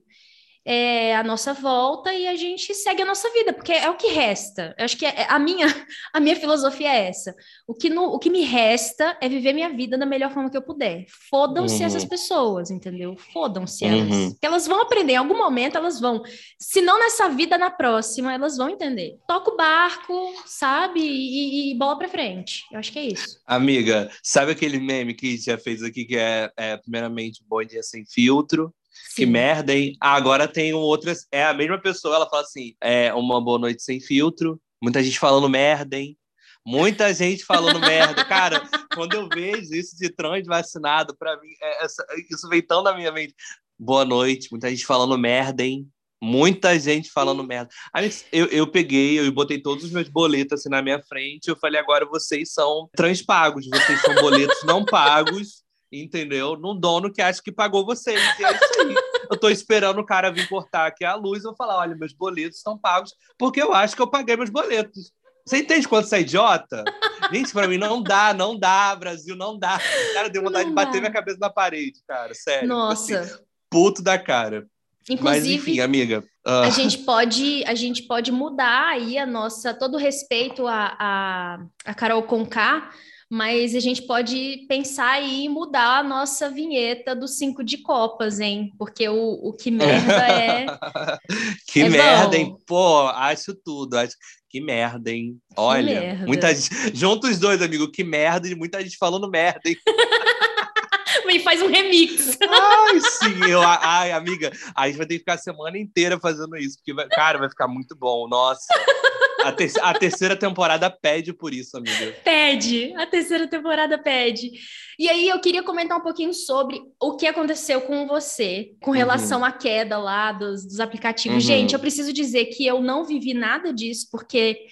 é, a nossa volta e a gente segue a nossa vida, porque é o que resta. Eu acho que é, a minha a minha filosofia é essa. O que, no, o que me resta é viver minha vida da melhor forma que eu puder. Fodam-se uhum. essas pessoas, entendeu? Fodam-se elas. Uhum. Porque elas vão aprender, em algum momento elas vão. Se não nessa vida, na próxima, elas vão entender. Toca o barco, sabe? E, e bola pra frente. Eu acho que é isso. Amiga, sabe aquele meme que já fez aqui, que é, é primeiramente, bom dia sem filtro, que merda, hein? Ah, agora tem outras. É a mesma pessoa, ela fala assim: é uma boa noite sem filtro. Muita gente falando merda, hein? Muita gente falando merda. Cara, quando eu vejo isso de trans vacinado, para mim, é, isso vem tão na minha mente. Boa noite, muita gente falando merda, hein? Muita gente falando merda. Aí eu, eu peguei, eu botei todos os meus boletos assim na minha frente. Eu falei, agora vocês são transpagos, vocês são boletos não pagos entendeu? Num dono que acha que pagou vocês. E é isso aí. eu tô esperando o cara vir cortar aqui a luz e eu falar: olha, meus boletos estão pagos, porque eu acho que eu paguei meus boletos. Você entende quanto você é idiota? Gente, pra mim não dá, não dá, Brasil, não dá. Cara, deu vontade não de bater dá. minha cabeça na parede, cara, sério. Tipo Nossa. Assim, puto da cara. Inclusive, Mas, enfim, amiga. Uh... A, gente pode, a gente pode mudar aí a nossa. Todo respeito a, a, a Carol Conká, mas a gente pode pensar em mudar a nossa vinheta dos cinco de copas, hein? Porque o, o que merda é. que é merda, bom. hein? Pô, acho tudo. Acho... Que merda, hein? Olha, merda. muita gente. Juntos os dois, amigo, que merda, e muita gente falando merda, hein? e faz um remix. Ai, sim, eu, ai, amiga, a gente vai ter que ficar a semana inteira fazendo isso, porque, vai, cara, vai ficar muito bom, nossa. A, a, terceira temporada pede por isso, amiga. Pede, a terceira temporada pede. E aí eu queria comentar um pouquinho sobre o que aconteceu com você, com uhum. relação uhum. à queda lá dos, dos aplicativos. Uhum. Gente, eu preciso dizer que eu não vivi nada disso, porque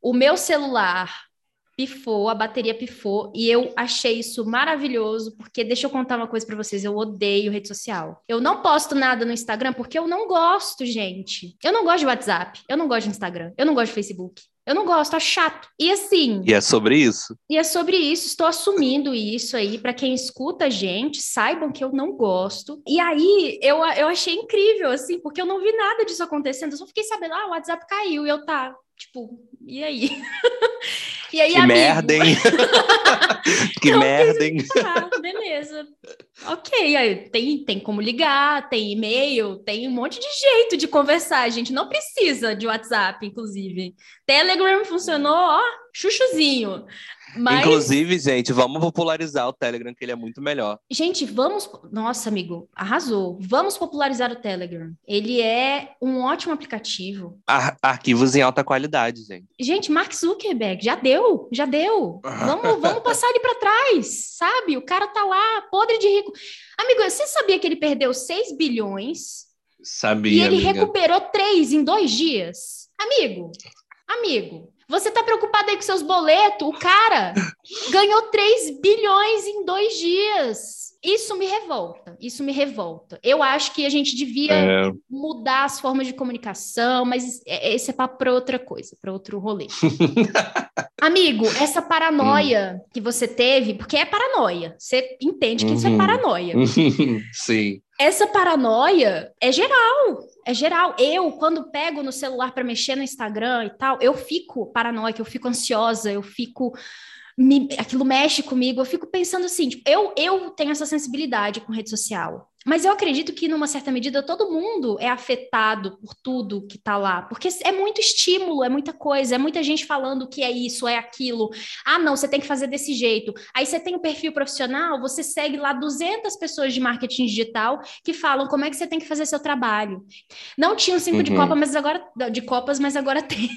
o meu celular pifou, a bateria pifou, e eu achei isso maravilhoso, porque deixa eu contar uma coisa para vocês, eu odeio rede social. Eu não posto nada no Instagram porque eu não gosto, gente. Eu não gosto de WhatsApp, eu não gosto de Instagram, eu não gosto de Facebook. Eu não gosto, acho chato. E assim. E é sobre isso. E é sobre isso. Estou assumindo isso aí. Para quem escuta a gente, saibam que eu não gosto. E aí eu, eu achei incrível, assim, porque eu não vi nada disso acontecendo. Eu só fiquei sabendo, ah, o WhatsApp caiu. E eu tá, tipo, e aí? E aí, que amigo... merda, hein? que então, merda, hein? Ah, beleza. ok, aí tem, tem como ligar, tem e-mail, tem um monte de jeito de conversar. A gente não precisa de WhatsApp, inclusive. Telegram funcionou, ó, chuchuzinho. Mas... Inclusive, gente, vamos popularizar o Telegram, que ele é muito melhor. Gente, vamos. Nossa, amigo, arrasou. Vamos popularizar o Telegram. Ele é um ótimo aplicativo. Ar arquivos em alta qualidade, gente. Gente, Mark Zuckerberg, já deu, já deu. Vamos, vamos passar ele para trás, sabe? O cara tá lá, podre de rico. Amigo, você sabia que ele perdeu 6 bilhões? Sabia. E ele amiga. recuperou 3 em dois dias? Amigo, amigo, você tá preocupado aí com seus boletos? O cara ganhou 3 bilhões em dois dias. Isso me revolta, isso me revolta. Eu acho que a gente devia é... mudar as formas de comunicação, mas é, esse é papo para outra coisa, para outro rolê. Amigo, essa paranoia hum. que você teve, porque é paranoia, você entende que uhum. isso é uhum. paranoia. Sim. Essa paranoia é geral, é geral. Eu, quando pego no celular para mexer no Instagram e tal, eu fico paranoica, eu fico ansiosa, eu fico me, aquilo mexe comigo. Eu fico pensando assim, tipo, eu, eu tenho essa sensibilidade com rede social. Mas eu acredito que, numa certa medida, todo mundo é afetado por tudo que tá lá. Porque é muito estímulo, é muita coisa, é muita gente falando que é isso, é aquilo. Ah, não, você tem que fazer desse jeito. Aí você tem um perfil profissional, você segue lá 200 pessoas de marketing digital que falam como é que você tem que fazer seu trabalho. Não tinham cinco uhum. de, Copa, mas agora, de Copas, mas agora tem.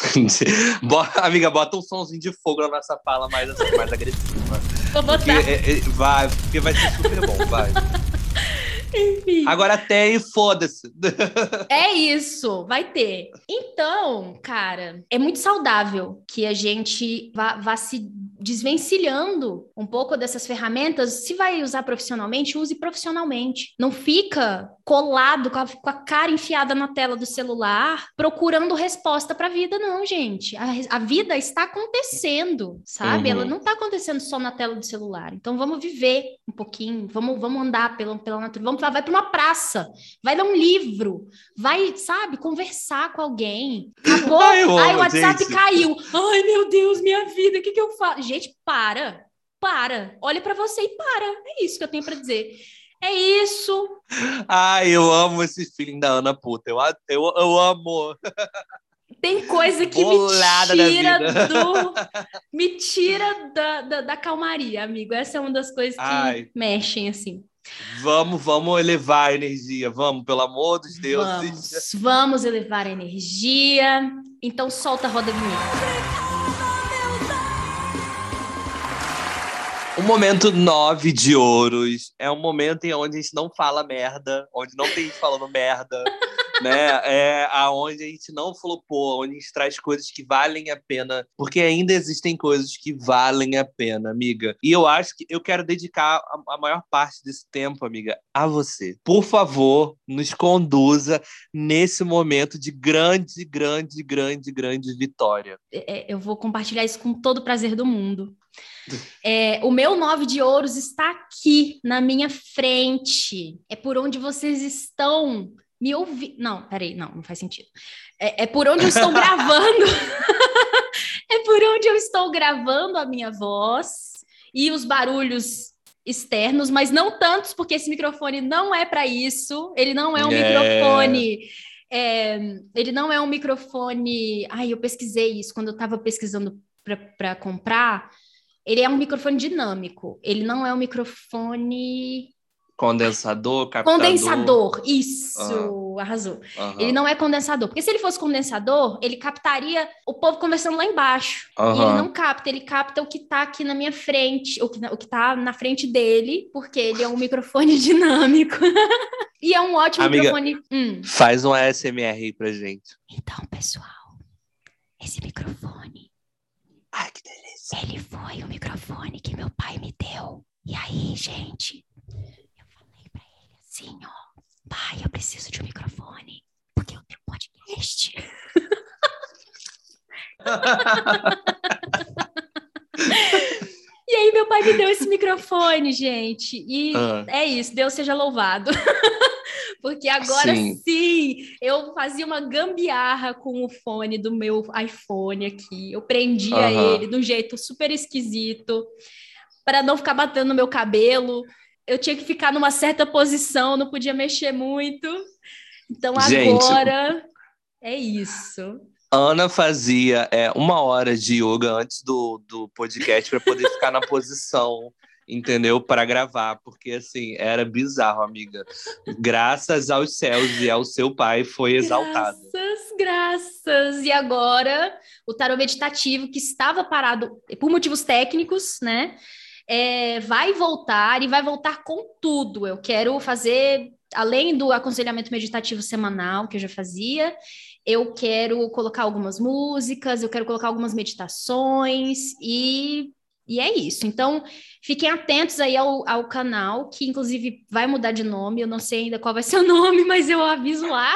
Amiga, bota um somzinho de fogo na nossa fala mais, assim, mais agressiva. Vou botar. Porque, é, é, vai, porque vai ser super bom, vai. Enfim. Agora tem, foda-se. É isso, vai ter. Então, cara, é muito saudável que a gente vá, vá se desvencilhando um pouco dessas ferramentas. Se vai usar profissionalmente, use profissionalmente. Não fica colado com a, com a cara enfiada na tela do celular, procurando resposta para a vida, não, gente. A, a, vida está acontecendo, sabe? Uhum. Ela não está acontecendo só na tela do celular. Então vamos viver um pouquinho, vamos, vamos andar pela, pela natureza, vamos vai para uma praça, vai ler um livro, vai, sabe, conversar com alguém. Acabou, ai, ai o WhatsApp gente. caiu. Ai, meu Deus, minha vida, o que, que eu faço? Gente, para, para, olha para você e para. É isso que eu tenho para dizer. É isso. Ai, eu amo esse feeling da Ana Puta. Eu, eu, eu amo. Tem coisa que Bolada me tira do. Me tira da, da, da, calmaria, amigo. Essa é uma das coisas que Ai. mexem, assim. Vamos, vamos elevar a energia, vamos, pelo amor de Deus. Vamos, vamos elevar a energia. Então solta a roda vinheta. O momento nove de ouros é um momento em onde a gente não fala merda, onde não tem gente falando merda, né? É aonde a gente não flopou, onde a gente traz coisas que valem a pena, porque ainda existem coisas que valem a pena, amiga. E eu acho que eu quero dedicar a, a maior parte desse tempo, amiga, a você. Por favor, nos conduza nesse momento de grande, grande, grande, grande vitória. É, eu vou compartilhar isso com todo o prazer do mundo. É, o meu nove de ouros está aqui na minha frente. É por onde vocês estão me ouvir. Não, peraí, não, não faz sentido. É, é por onde eu estou gravando. é por onde eu estou gravando a minha voz e os barulhos externos, mas não tantos, porque esse microfone não é para isso. Ele não é um é... microfone. É, ele não é um microfone. Ai, eu pesquisei isso quando eu estava pesquisando para comprar. Ele é um microfone dinâmico. Ele não é um microfone Condensador, captador. Condensador, isso, uhum. arrasou. Uhum. Ele não é condensador, porque se ele fosse condensador, ele captaria o povo conversando lá embaixo. Uhum. E ele não capta, ele capta o que está aqui na minha frente, o que, o que tá na frente dele, porque ele é um microfone dinâmico. e é um ótimo Amiga, microfone. Hum. Faz um ASMR aí pra gente. Então, pessoal, esse microfone. Ai, que Ele foi o microfone que meu pai me deu. E aí, gente, ó, pai, eu preciso de um microfone, porque eu tenho podcast. E aí meu pai me deu esse microfone, gente. E ah. é isso, Deus seja louvado. Porque agora sim. sim. eu fazia uma gambiarra com o fone do meu iPhone aqui. Eu prendia uhum. ele de um jeito super esquisito para não ficar batendo no meu cabelo. Eu tinha que ficar numa certa posição, não podia mexer muito. Então gente, agora é isso. Ana fazia é, uma hora de yoga antes do, do podcast para poder ficar na posição, entendeu? Para gravar, porque assim, era bizarro, amiga. Graças aos céus e ao seu pai foi exaltado. Graças, graças. E agora, o tarô meditativo, que estava parado por motivos técnicos, né? É, vai voltar e vai voltar com tudo. Eu quero fazer, além do aconselhamento meditativo semanal que eu já fazia, eu quero colocar algumas músicas, eu quero colocar algumas meditações e, e é isso. Então, fiquem atentos aí ao, ao canal, que inclusive vai mudar de nome, eu não sei ainda qual vai ser o nome, mas eu aviso lá.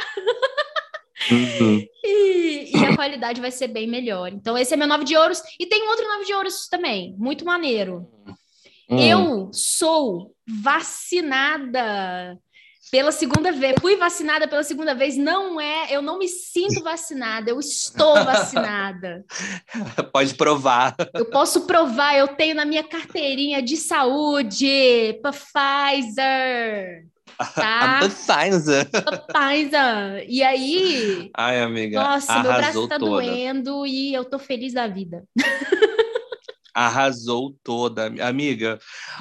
Uhum. E, e, a qualidade vai ser bem melhor. Então, esse é meu nove de ouros. E tem outro nove de ouros também, muito maneiro. Uhum. Eu sou vacinada pela segunda vez. Fui vacinada pela segunda vez. Não é, eu não me sinto vacinada, eu estou vacinada. Pode provar. Eu posso provar, eu tenho na minha carteirinha de saúde Pfizer. Tá? Pfizer. Pfizer. E aí? Ai, amiga. Nossa, meu braço tá toda. doendo e eu tô feliz da vida. Arrasou toda, amiga.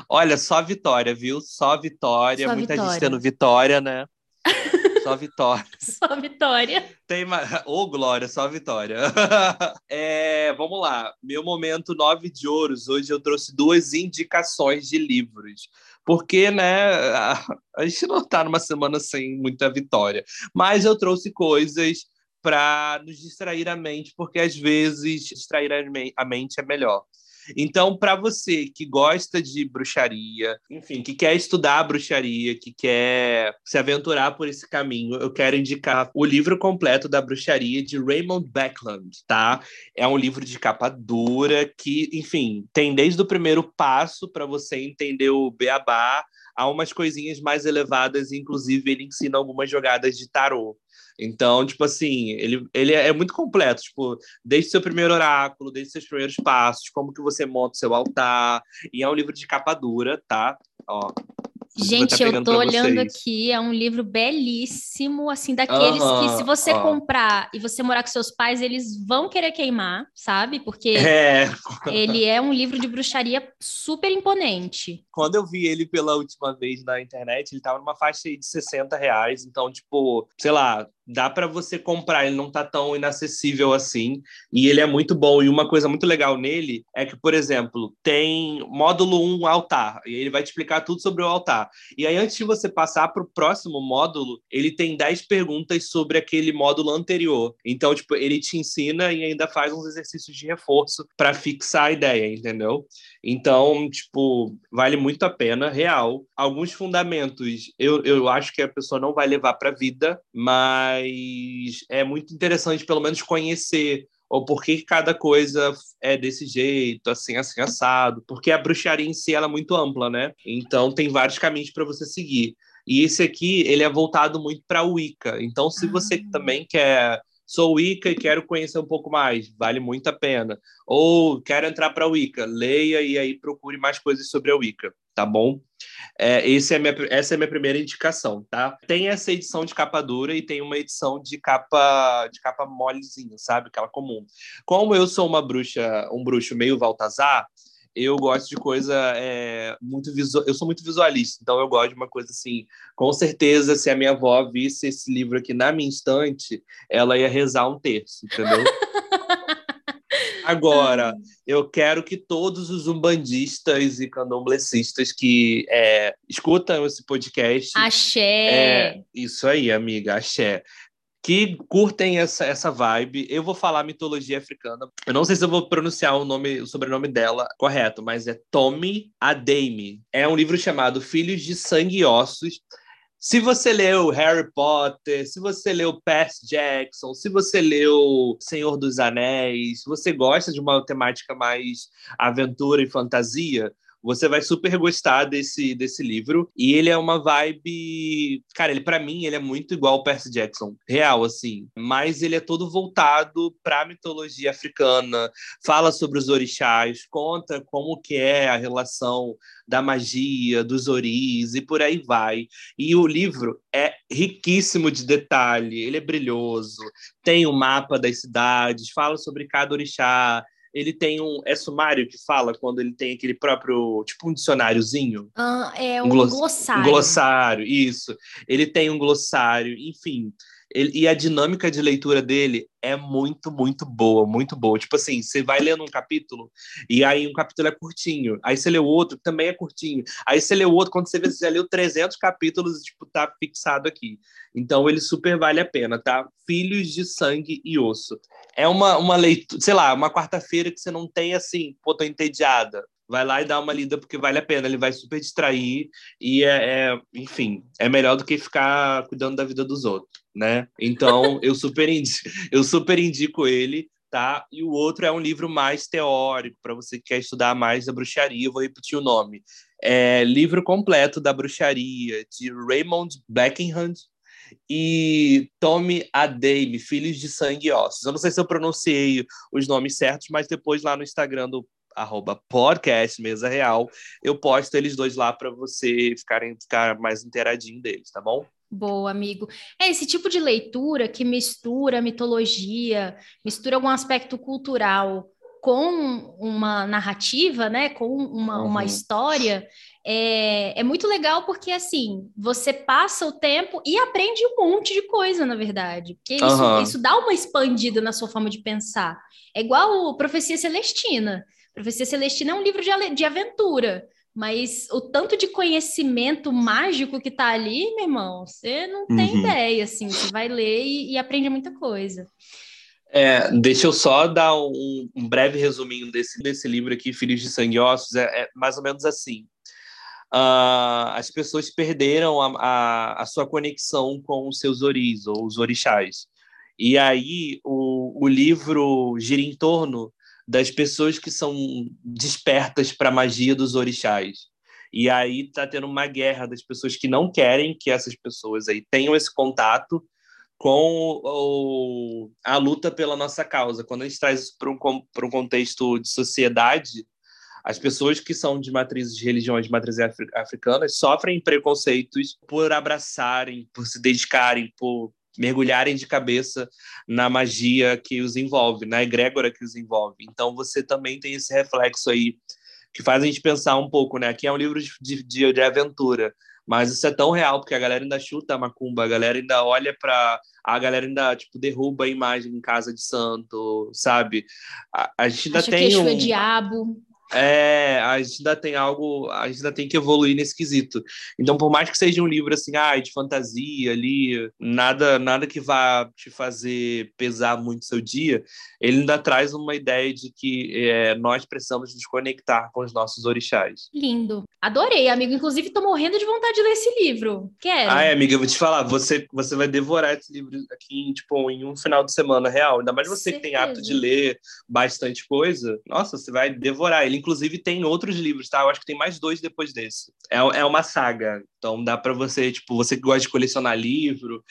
Olha, só vitória, viu? Só vitória. Só Muita vitória. gente tendo vitória, né? Só vitória. Só vitória. Tem Ô, oh, Glória, só vitória. é, vamos lá. Meu momento nove de ouros. Hoje eu trouxe duas indicações de livros. Porque, né, a gente não tá numa semana sem muita vitória. Mas eu trouxe coisas para nos distrair a mente, porque às vezes distrair a mente é melhor. Então, para você que gosta de bruxaria, enfim, que quer estudar bruxaria, que quer se aventurar por esse caminho, eu quero indicar o livro completo da bruxaria de Raymond Beckland, tá? É um livro de capa dura que, enfim, tem desde o primeiro passo para você entender o beabá a umas coisinhas mais elevadas, inclusive ele ensina algumas jogadas de tarô. Então, tipo assim, ele, ele é muito completo, tipo, desde seu primeiro oráculo, desde seus primeiros passos, como que você monta o seu altar, e é um livro de capa dura, tá? Ó, Gente, eu tô olhando aqui, é um livro belíssimo, assim, daqueles que se você comprar e você morar com seus pais, eles vão querer queimar, sabe? Porque é. ele é um livro de bruxaria super imponente. Quando eu vi ele pela última vez na internet, ele tava numa faixa de 60 reais, então, tipo, sei lá, dá para você comprar, ele não tá tão inacessível assim, e ele é muito bom. E uma coisa muito legal nele é que, por exemplo, tem módulo 1 altar, e ele vai te explicar tudo sobre o altar. E aí, antes de você passar para o próximo módulo, ele tem 10 perguntas sobre aquele módulo anterior. Então, tipo, ele te ensina e ainda faz uns exercícios de reforço para fixar a ideia, entendeu? Então, tipo, vale muito a pena, real. Alguns fundamentos eu, eu acho que a pessoa não vai levar para vida, mas é muito interessante, pelo menos, conhecer ou por que cada coisa é desse jeito, assim, assim, assado. Porque a bruxaria em si ela é muito ampla, né? Então, tem vários caminhos para você seguir. E esse aqui, ele é voltado muito para o Wicca. Então, se você ah. também quer sou Wicca e quero conhecer um pouco mais, vale muito a pena. Ou quero entrar para a Wicca, leia e aí procure mais coisas sobre a Wicca, tá bom? É, é minha, essa é a minha primeira indicação, tá? Tem essa edição de capa dura e tem uma edição de capa de capa molezinha, sabe? Aquela comum. Como eu sou uma bruxa, um bruxo meio Valtazar, eu gosto de coisa é, muito visual. Eu sou muito visualista, então eu gosto de uma coisa assim. Com certeza, se a minha avó visse esse livro aqui na minha estante, ela ia rezar um terço, entendeu? Agora, eu quero que todos os umbandistas e candomblecistas que é, escutam esse podcast. Axé! É, isso aí, amiga, axé que curtem essa, essa vibe. Eu vou falar mitologia africana. Eu não sei se eu vou pronunciar o nome, o sobrenome dela correto, mas é Tommy Adeyemi. É um livro chamado Filhos de Sangue e Ossos. Se você leu Harry Potter, se você leu Percy Jackson, se você leu Senhor dos Anéis, se você gosta de uma temática mais aventura e fantasia, você vai super gostar desse, desse livro. E ele é uma vibe. Cara, ele para mim ele é muito igual ao Percy Jackson. Real, assim. Mas ele é todo voltado pra mitologia africana. Fala sobre os orixás, conta como que é a relação da magia, dos oris e por aí vai. E o livro é riquíssimo de detalhe, ele é brilhoso, tem o um mapa das cidades, fala sobre cada orixá, ele tem um. É sumário que fala quando ele tem aquele próprio. Tipo um dicionáriozinho? Ah, é um, um glossário. Um glossário, isso. Ele tem um glossário, enfim. Ele, e a dinâmica de leitura dele é muito, muito boa, muito boa. Tipo assim, você vai lendo um capítulo, e aí um capítulo é curtinho, aí você lê o outro, também é curtinho, aí você lê o outro, quando você vê, você já leu 300 capítulos, tipo, tá fixado aqui. Então ele super vale a pena, tá? Filhos de Sangue e Osso. É uma, uma leitura, sei lá, uma quarta-feira que você não tem assim, pô, tô entediada vai lá e dá uma lida porque vale a pena, ele vai super distrair e é, é, enfim, é melhor do que ficar cuidando da vida dos outros, né? Então, eu super indico, eu super indico ele, tá? E o outro é um livro mais teórico para você que quer estudar mais a bruxaria, eu vou repetir o nome. É Livro Completo da Bruxaria de Raymond Blackenhand e Tommy Adeyemi, Filhos de Sangue e Ossos. Eu não sei se eu pronunciei os nomes certos, mas depois lá no Instagram do arroba podcast Mesa Real, eu posto eles dois lá para você ficarem ficar mais interadinho deles, tá bom? Boa, amigo. É esse tipo de leitura que mistura mitologia, mistura algum aspecto cultural com uma narrativa, né, com uma, uhum. uma história, é, é muito legal porque, assim, você passa o tempo e aprende um monte de coisa, na verdade. Porque isso, uhum. isso dá uma expandida na sua forma de pensar. É igual Profecia Celestina. Profecia Celestina é um livro de, de aventura, mas o tanto de conhecimento mágico que está ali, meu irmão, você não tem uhum. ideia, assim, você vai ler e, e aprende muita coisa. É, deixa eu só dar um, um, breve resuminho desse, desse livro aqui, Filhos de Sangue e Ossos, é, é mais ou menos assim. Uh, as pessoas perderam a, a, a, sua conexão com os seus oris, ou os orixás. E aí o, o livro gira em torno das pessoas que são despertas para a magia dos orixás. E aí tá tendo uma guerra das pessoas que não querem que essas pessoas aí tenham esse contato com o, a luta pela nossa causa. Quando a gente traz isso para um, um contexto de sociedade, as pessoas que são de matrizes de religiões de matrizes africanas sofrem preconceitos por abraçarem, por se dedicarem, por mergulharem de cabeça na magia que os envolve, na egrégora que os envolve. Então você também tem esse reflexo aí que faz a gente pensar um pouco, né? Aqui é um livro de, de, de aventura, mas isso é tão real porque a galera ainda chuta a macumba, a galera ainda olha para a galera ainda tipo derruba a imagem em casa de santo, sabe? A, a gente ainda Acha tem que um é diabo. É, a gente ainda tem algo, a gente ainda tem que evoluir nesse quesito. Então, por mais que seja um livro assim, ah, de fantasia ali, nada, nada que vá te fazer pesar muito seu dia, ele ainda traz uma ideia de que é, nós precisamos nos conectar com os nossos orixás. Lindo. Adorei, amigo. Inclusive, tô morrendo de vontade de ler esse livro. Quero. Ah, é, amiga, eu vou te falar, você, você vai devorar esse livro aqui, tipo, em um final de semana real. Ainda mais você Certeza. que tem hábito de ler bastante coisa. Nossa, você vai devorar ele inclusive, tem outros livros, tá? Eu acho que tem mais dois depois desse. É, é uma saga. Então dá para você, tipo, você que gosta de colecionar livro,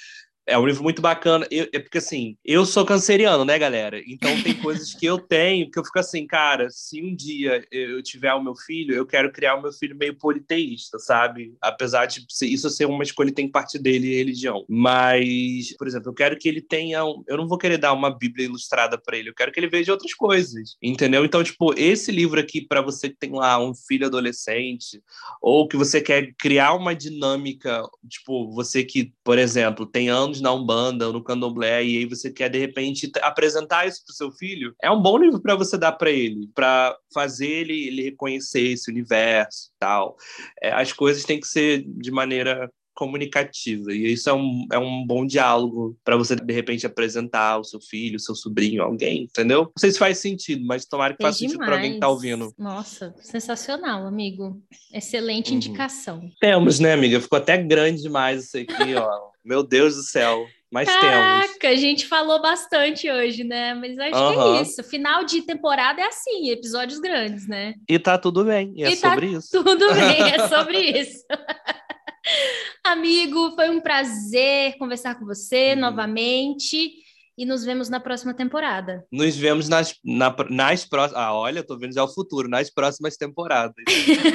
é um livro muito bacana. Eu, é porque, assim, eu sou canceriano, né, galera? Então, tem coisas que eu tenho que eu fico assim, cara, se um dia eu tiver o meu filho, eu quero criar o meu filho meio politeísta, sabe? Apesar de isso ser uma escolha, tem parte dele e religião. Mas, por exemplo, eu quero que ele tenha. Um... Eu não vou querer dar uma Bíblia ilustrada para ele, eu quero que ele veja outras coisas, entendeu? Então, tipo, esse livro aqui, para você que tem lá um filho adolescente, ou que você quer criar uma dinâmica, tipo, você que, por exemplo, tem anos na Umbanda ou no Candomblé e aí você quer de repente apresentar isso para o seu filho, é um bom livro para você dar para ele, para fazer ele, ele reconhecer esse universo tal. É, as coisas têm que ser de maneira comunicativa. E isso é um, é um bom diálogo para você, de repente, apresentar o seu filho, o seu sobrinho, alguém, entendeu? Não sei se faz sentido, mas tomara que faça sentido para alguém que tá ouvindo. Nossa, sensacional, amigo. Excelente uhum. indicação. Temos, né, amiga? Ficou até grande demais isso aqui, ó. Meu Deus do céu. Mas Caraca, temos. a gente falou bastante hoje, né? Mas acho uhum. que é isso. Final de temporada é assim, episódios grandes, né? E tá tudo bem, e é tá sobre isso. Tudo bem, é sobre isso. Amigo, foi um prazer conversar com você uhum. novamente e nos vemos na próxima temporada. Nos vemos nas, na, nas próximas. Ah, olha, tô vendo já o futuro, nas próximas temporadas.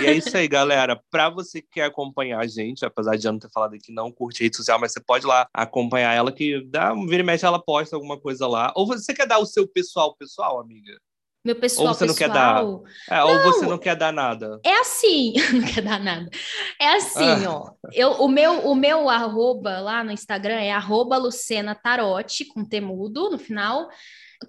e é isso aí, galera. Para você que quer acompanhar a gente, apesar de eu não ter falado que não curte rede social, mas você pode lá acompanhar ela, que dá um vira e mexe, ela posta alguma coisa lá. Ou você quer dar o seu pessoal, pessoal, amiga? Meu pessoal ou você pessoal. não quer dar é, não, ou você não quer dar nada é assim não quer dar nada é assim ah. ó eu, o meu o meu arroba lá no Instagram é arroba Lucena Tarote com temudo no final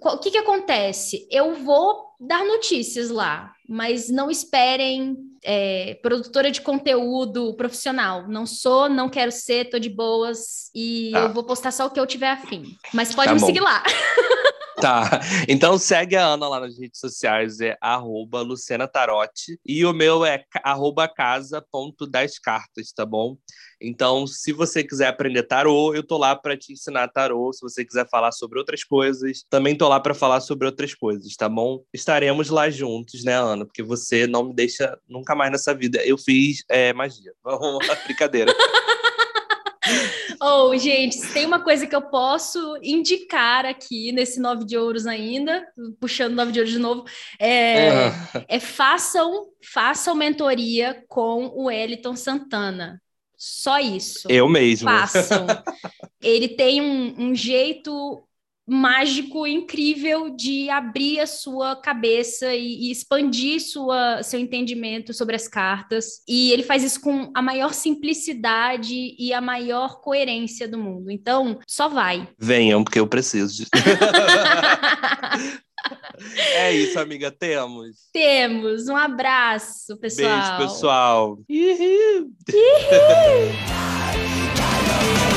o que que acontece eu vou dar notícias lá mas não esperem é, produtora de conteúdo profissional não sou não quero ser tô de boas e ah. eu vou postar só o que eu tiver afim mas pode tá me bom. seguir lá Tá. Então segue a Ana lá nas redes sociais, é arroba Luciana Tarotti. E o meu é arroba casa.dascartas, tá bom? Então, se você quiser aprender tarô, eu tô lá para te ensinar tarô. Se você quiser falar sobre outras coisas, também tô lá para falar sobre outras coisas, tá bom? Estaremos lá juntos, né, Ana? Porque você não me deixa nunca mais nessa vida. Eu fiz é, magia. Vamos lá, brincadeira. Ou, oh, gente, se tem uma coisa que eu posso indicar aqui nesse Nove de Ouros ainda, puxando Nove de Ouros de novo, é, uhum. é façam, façam mentoria com o Eliton Santana. Só isso. Eu mesmo. Façam. Ele tem um, um jeito mágico, incrível de abrir a sua cabeça e, e, expandir sua, seu entendimento sobre as cartas. E ele faz isso com a maior simplicidade e a maior coerência do mundo. Então, só vai. Venham, porque eu preciso de. É isso, amiga. Temos. Temos. Um abraço, pessoal. Beijo, pessoal.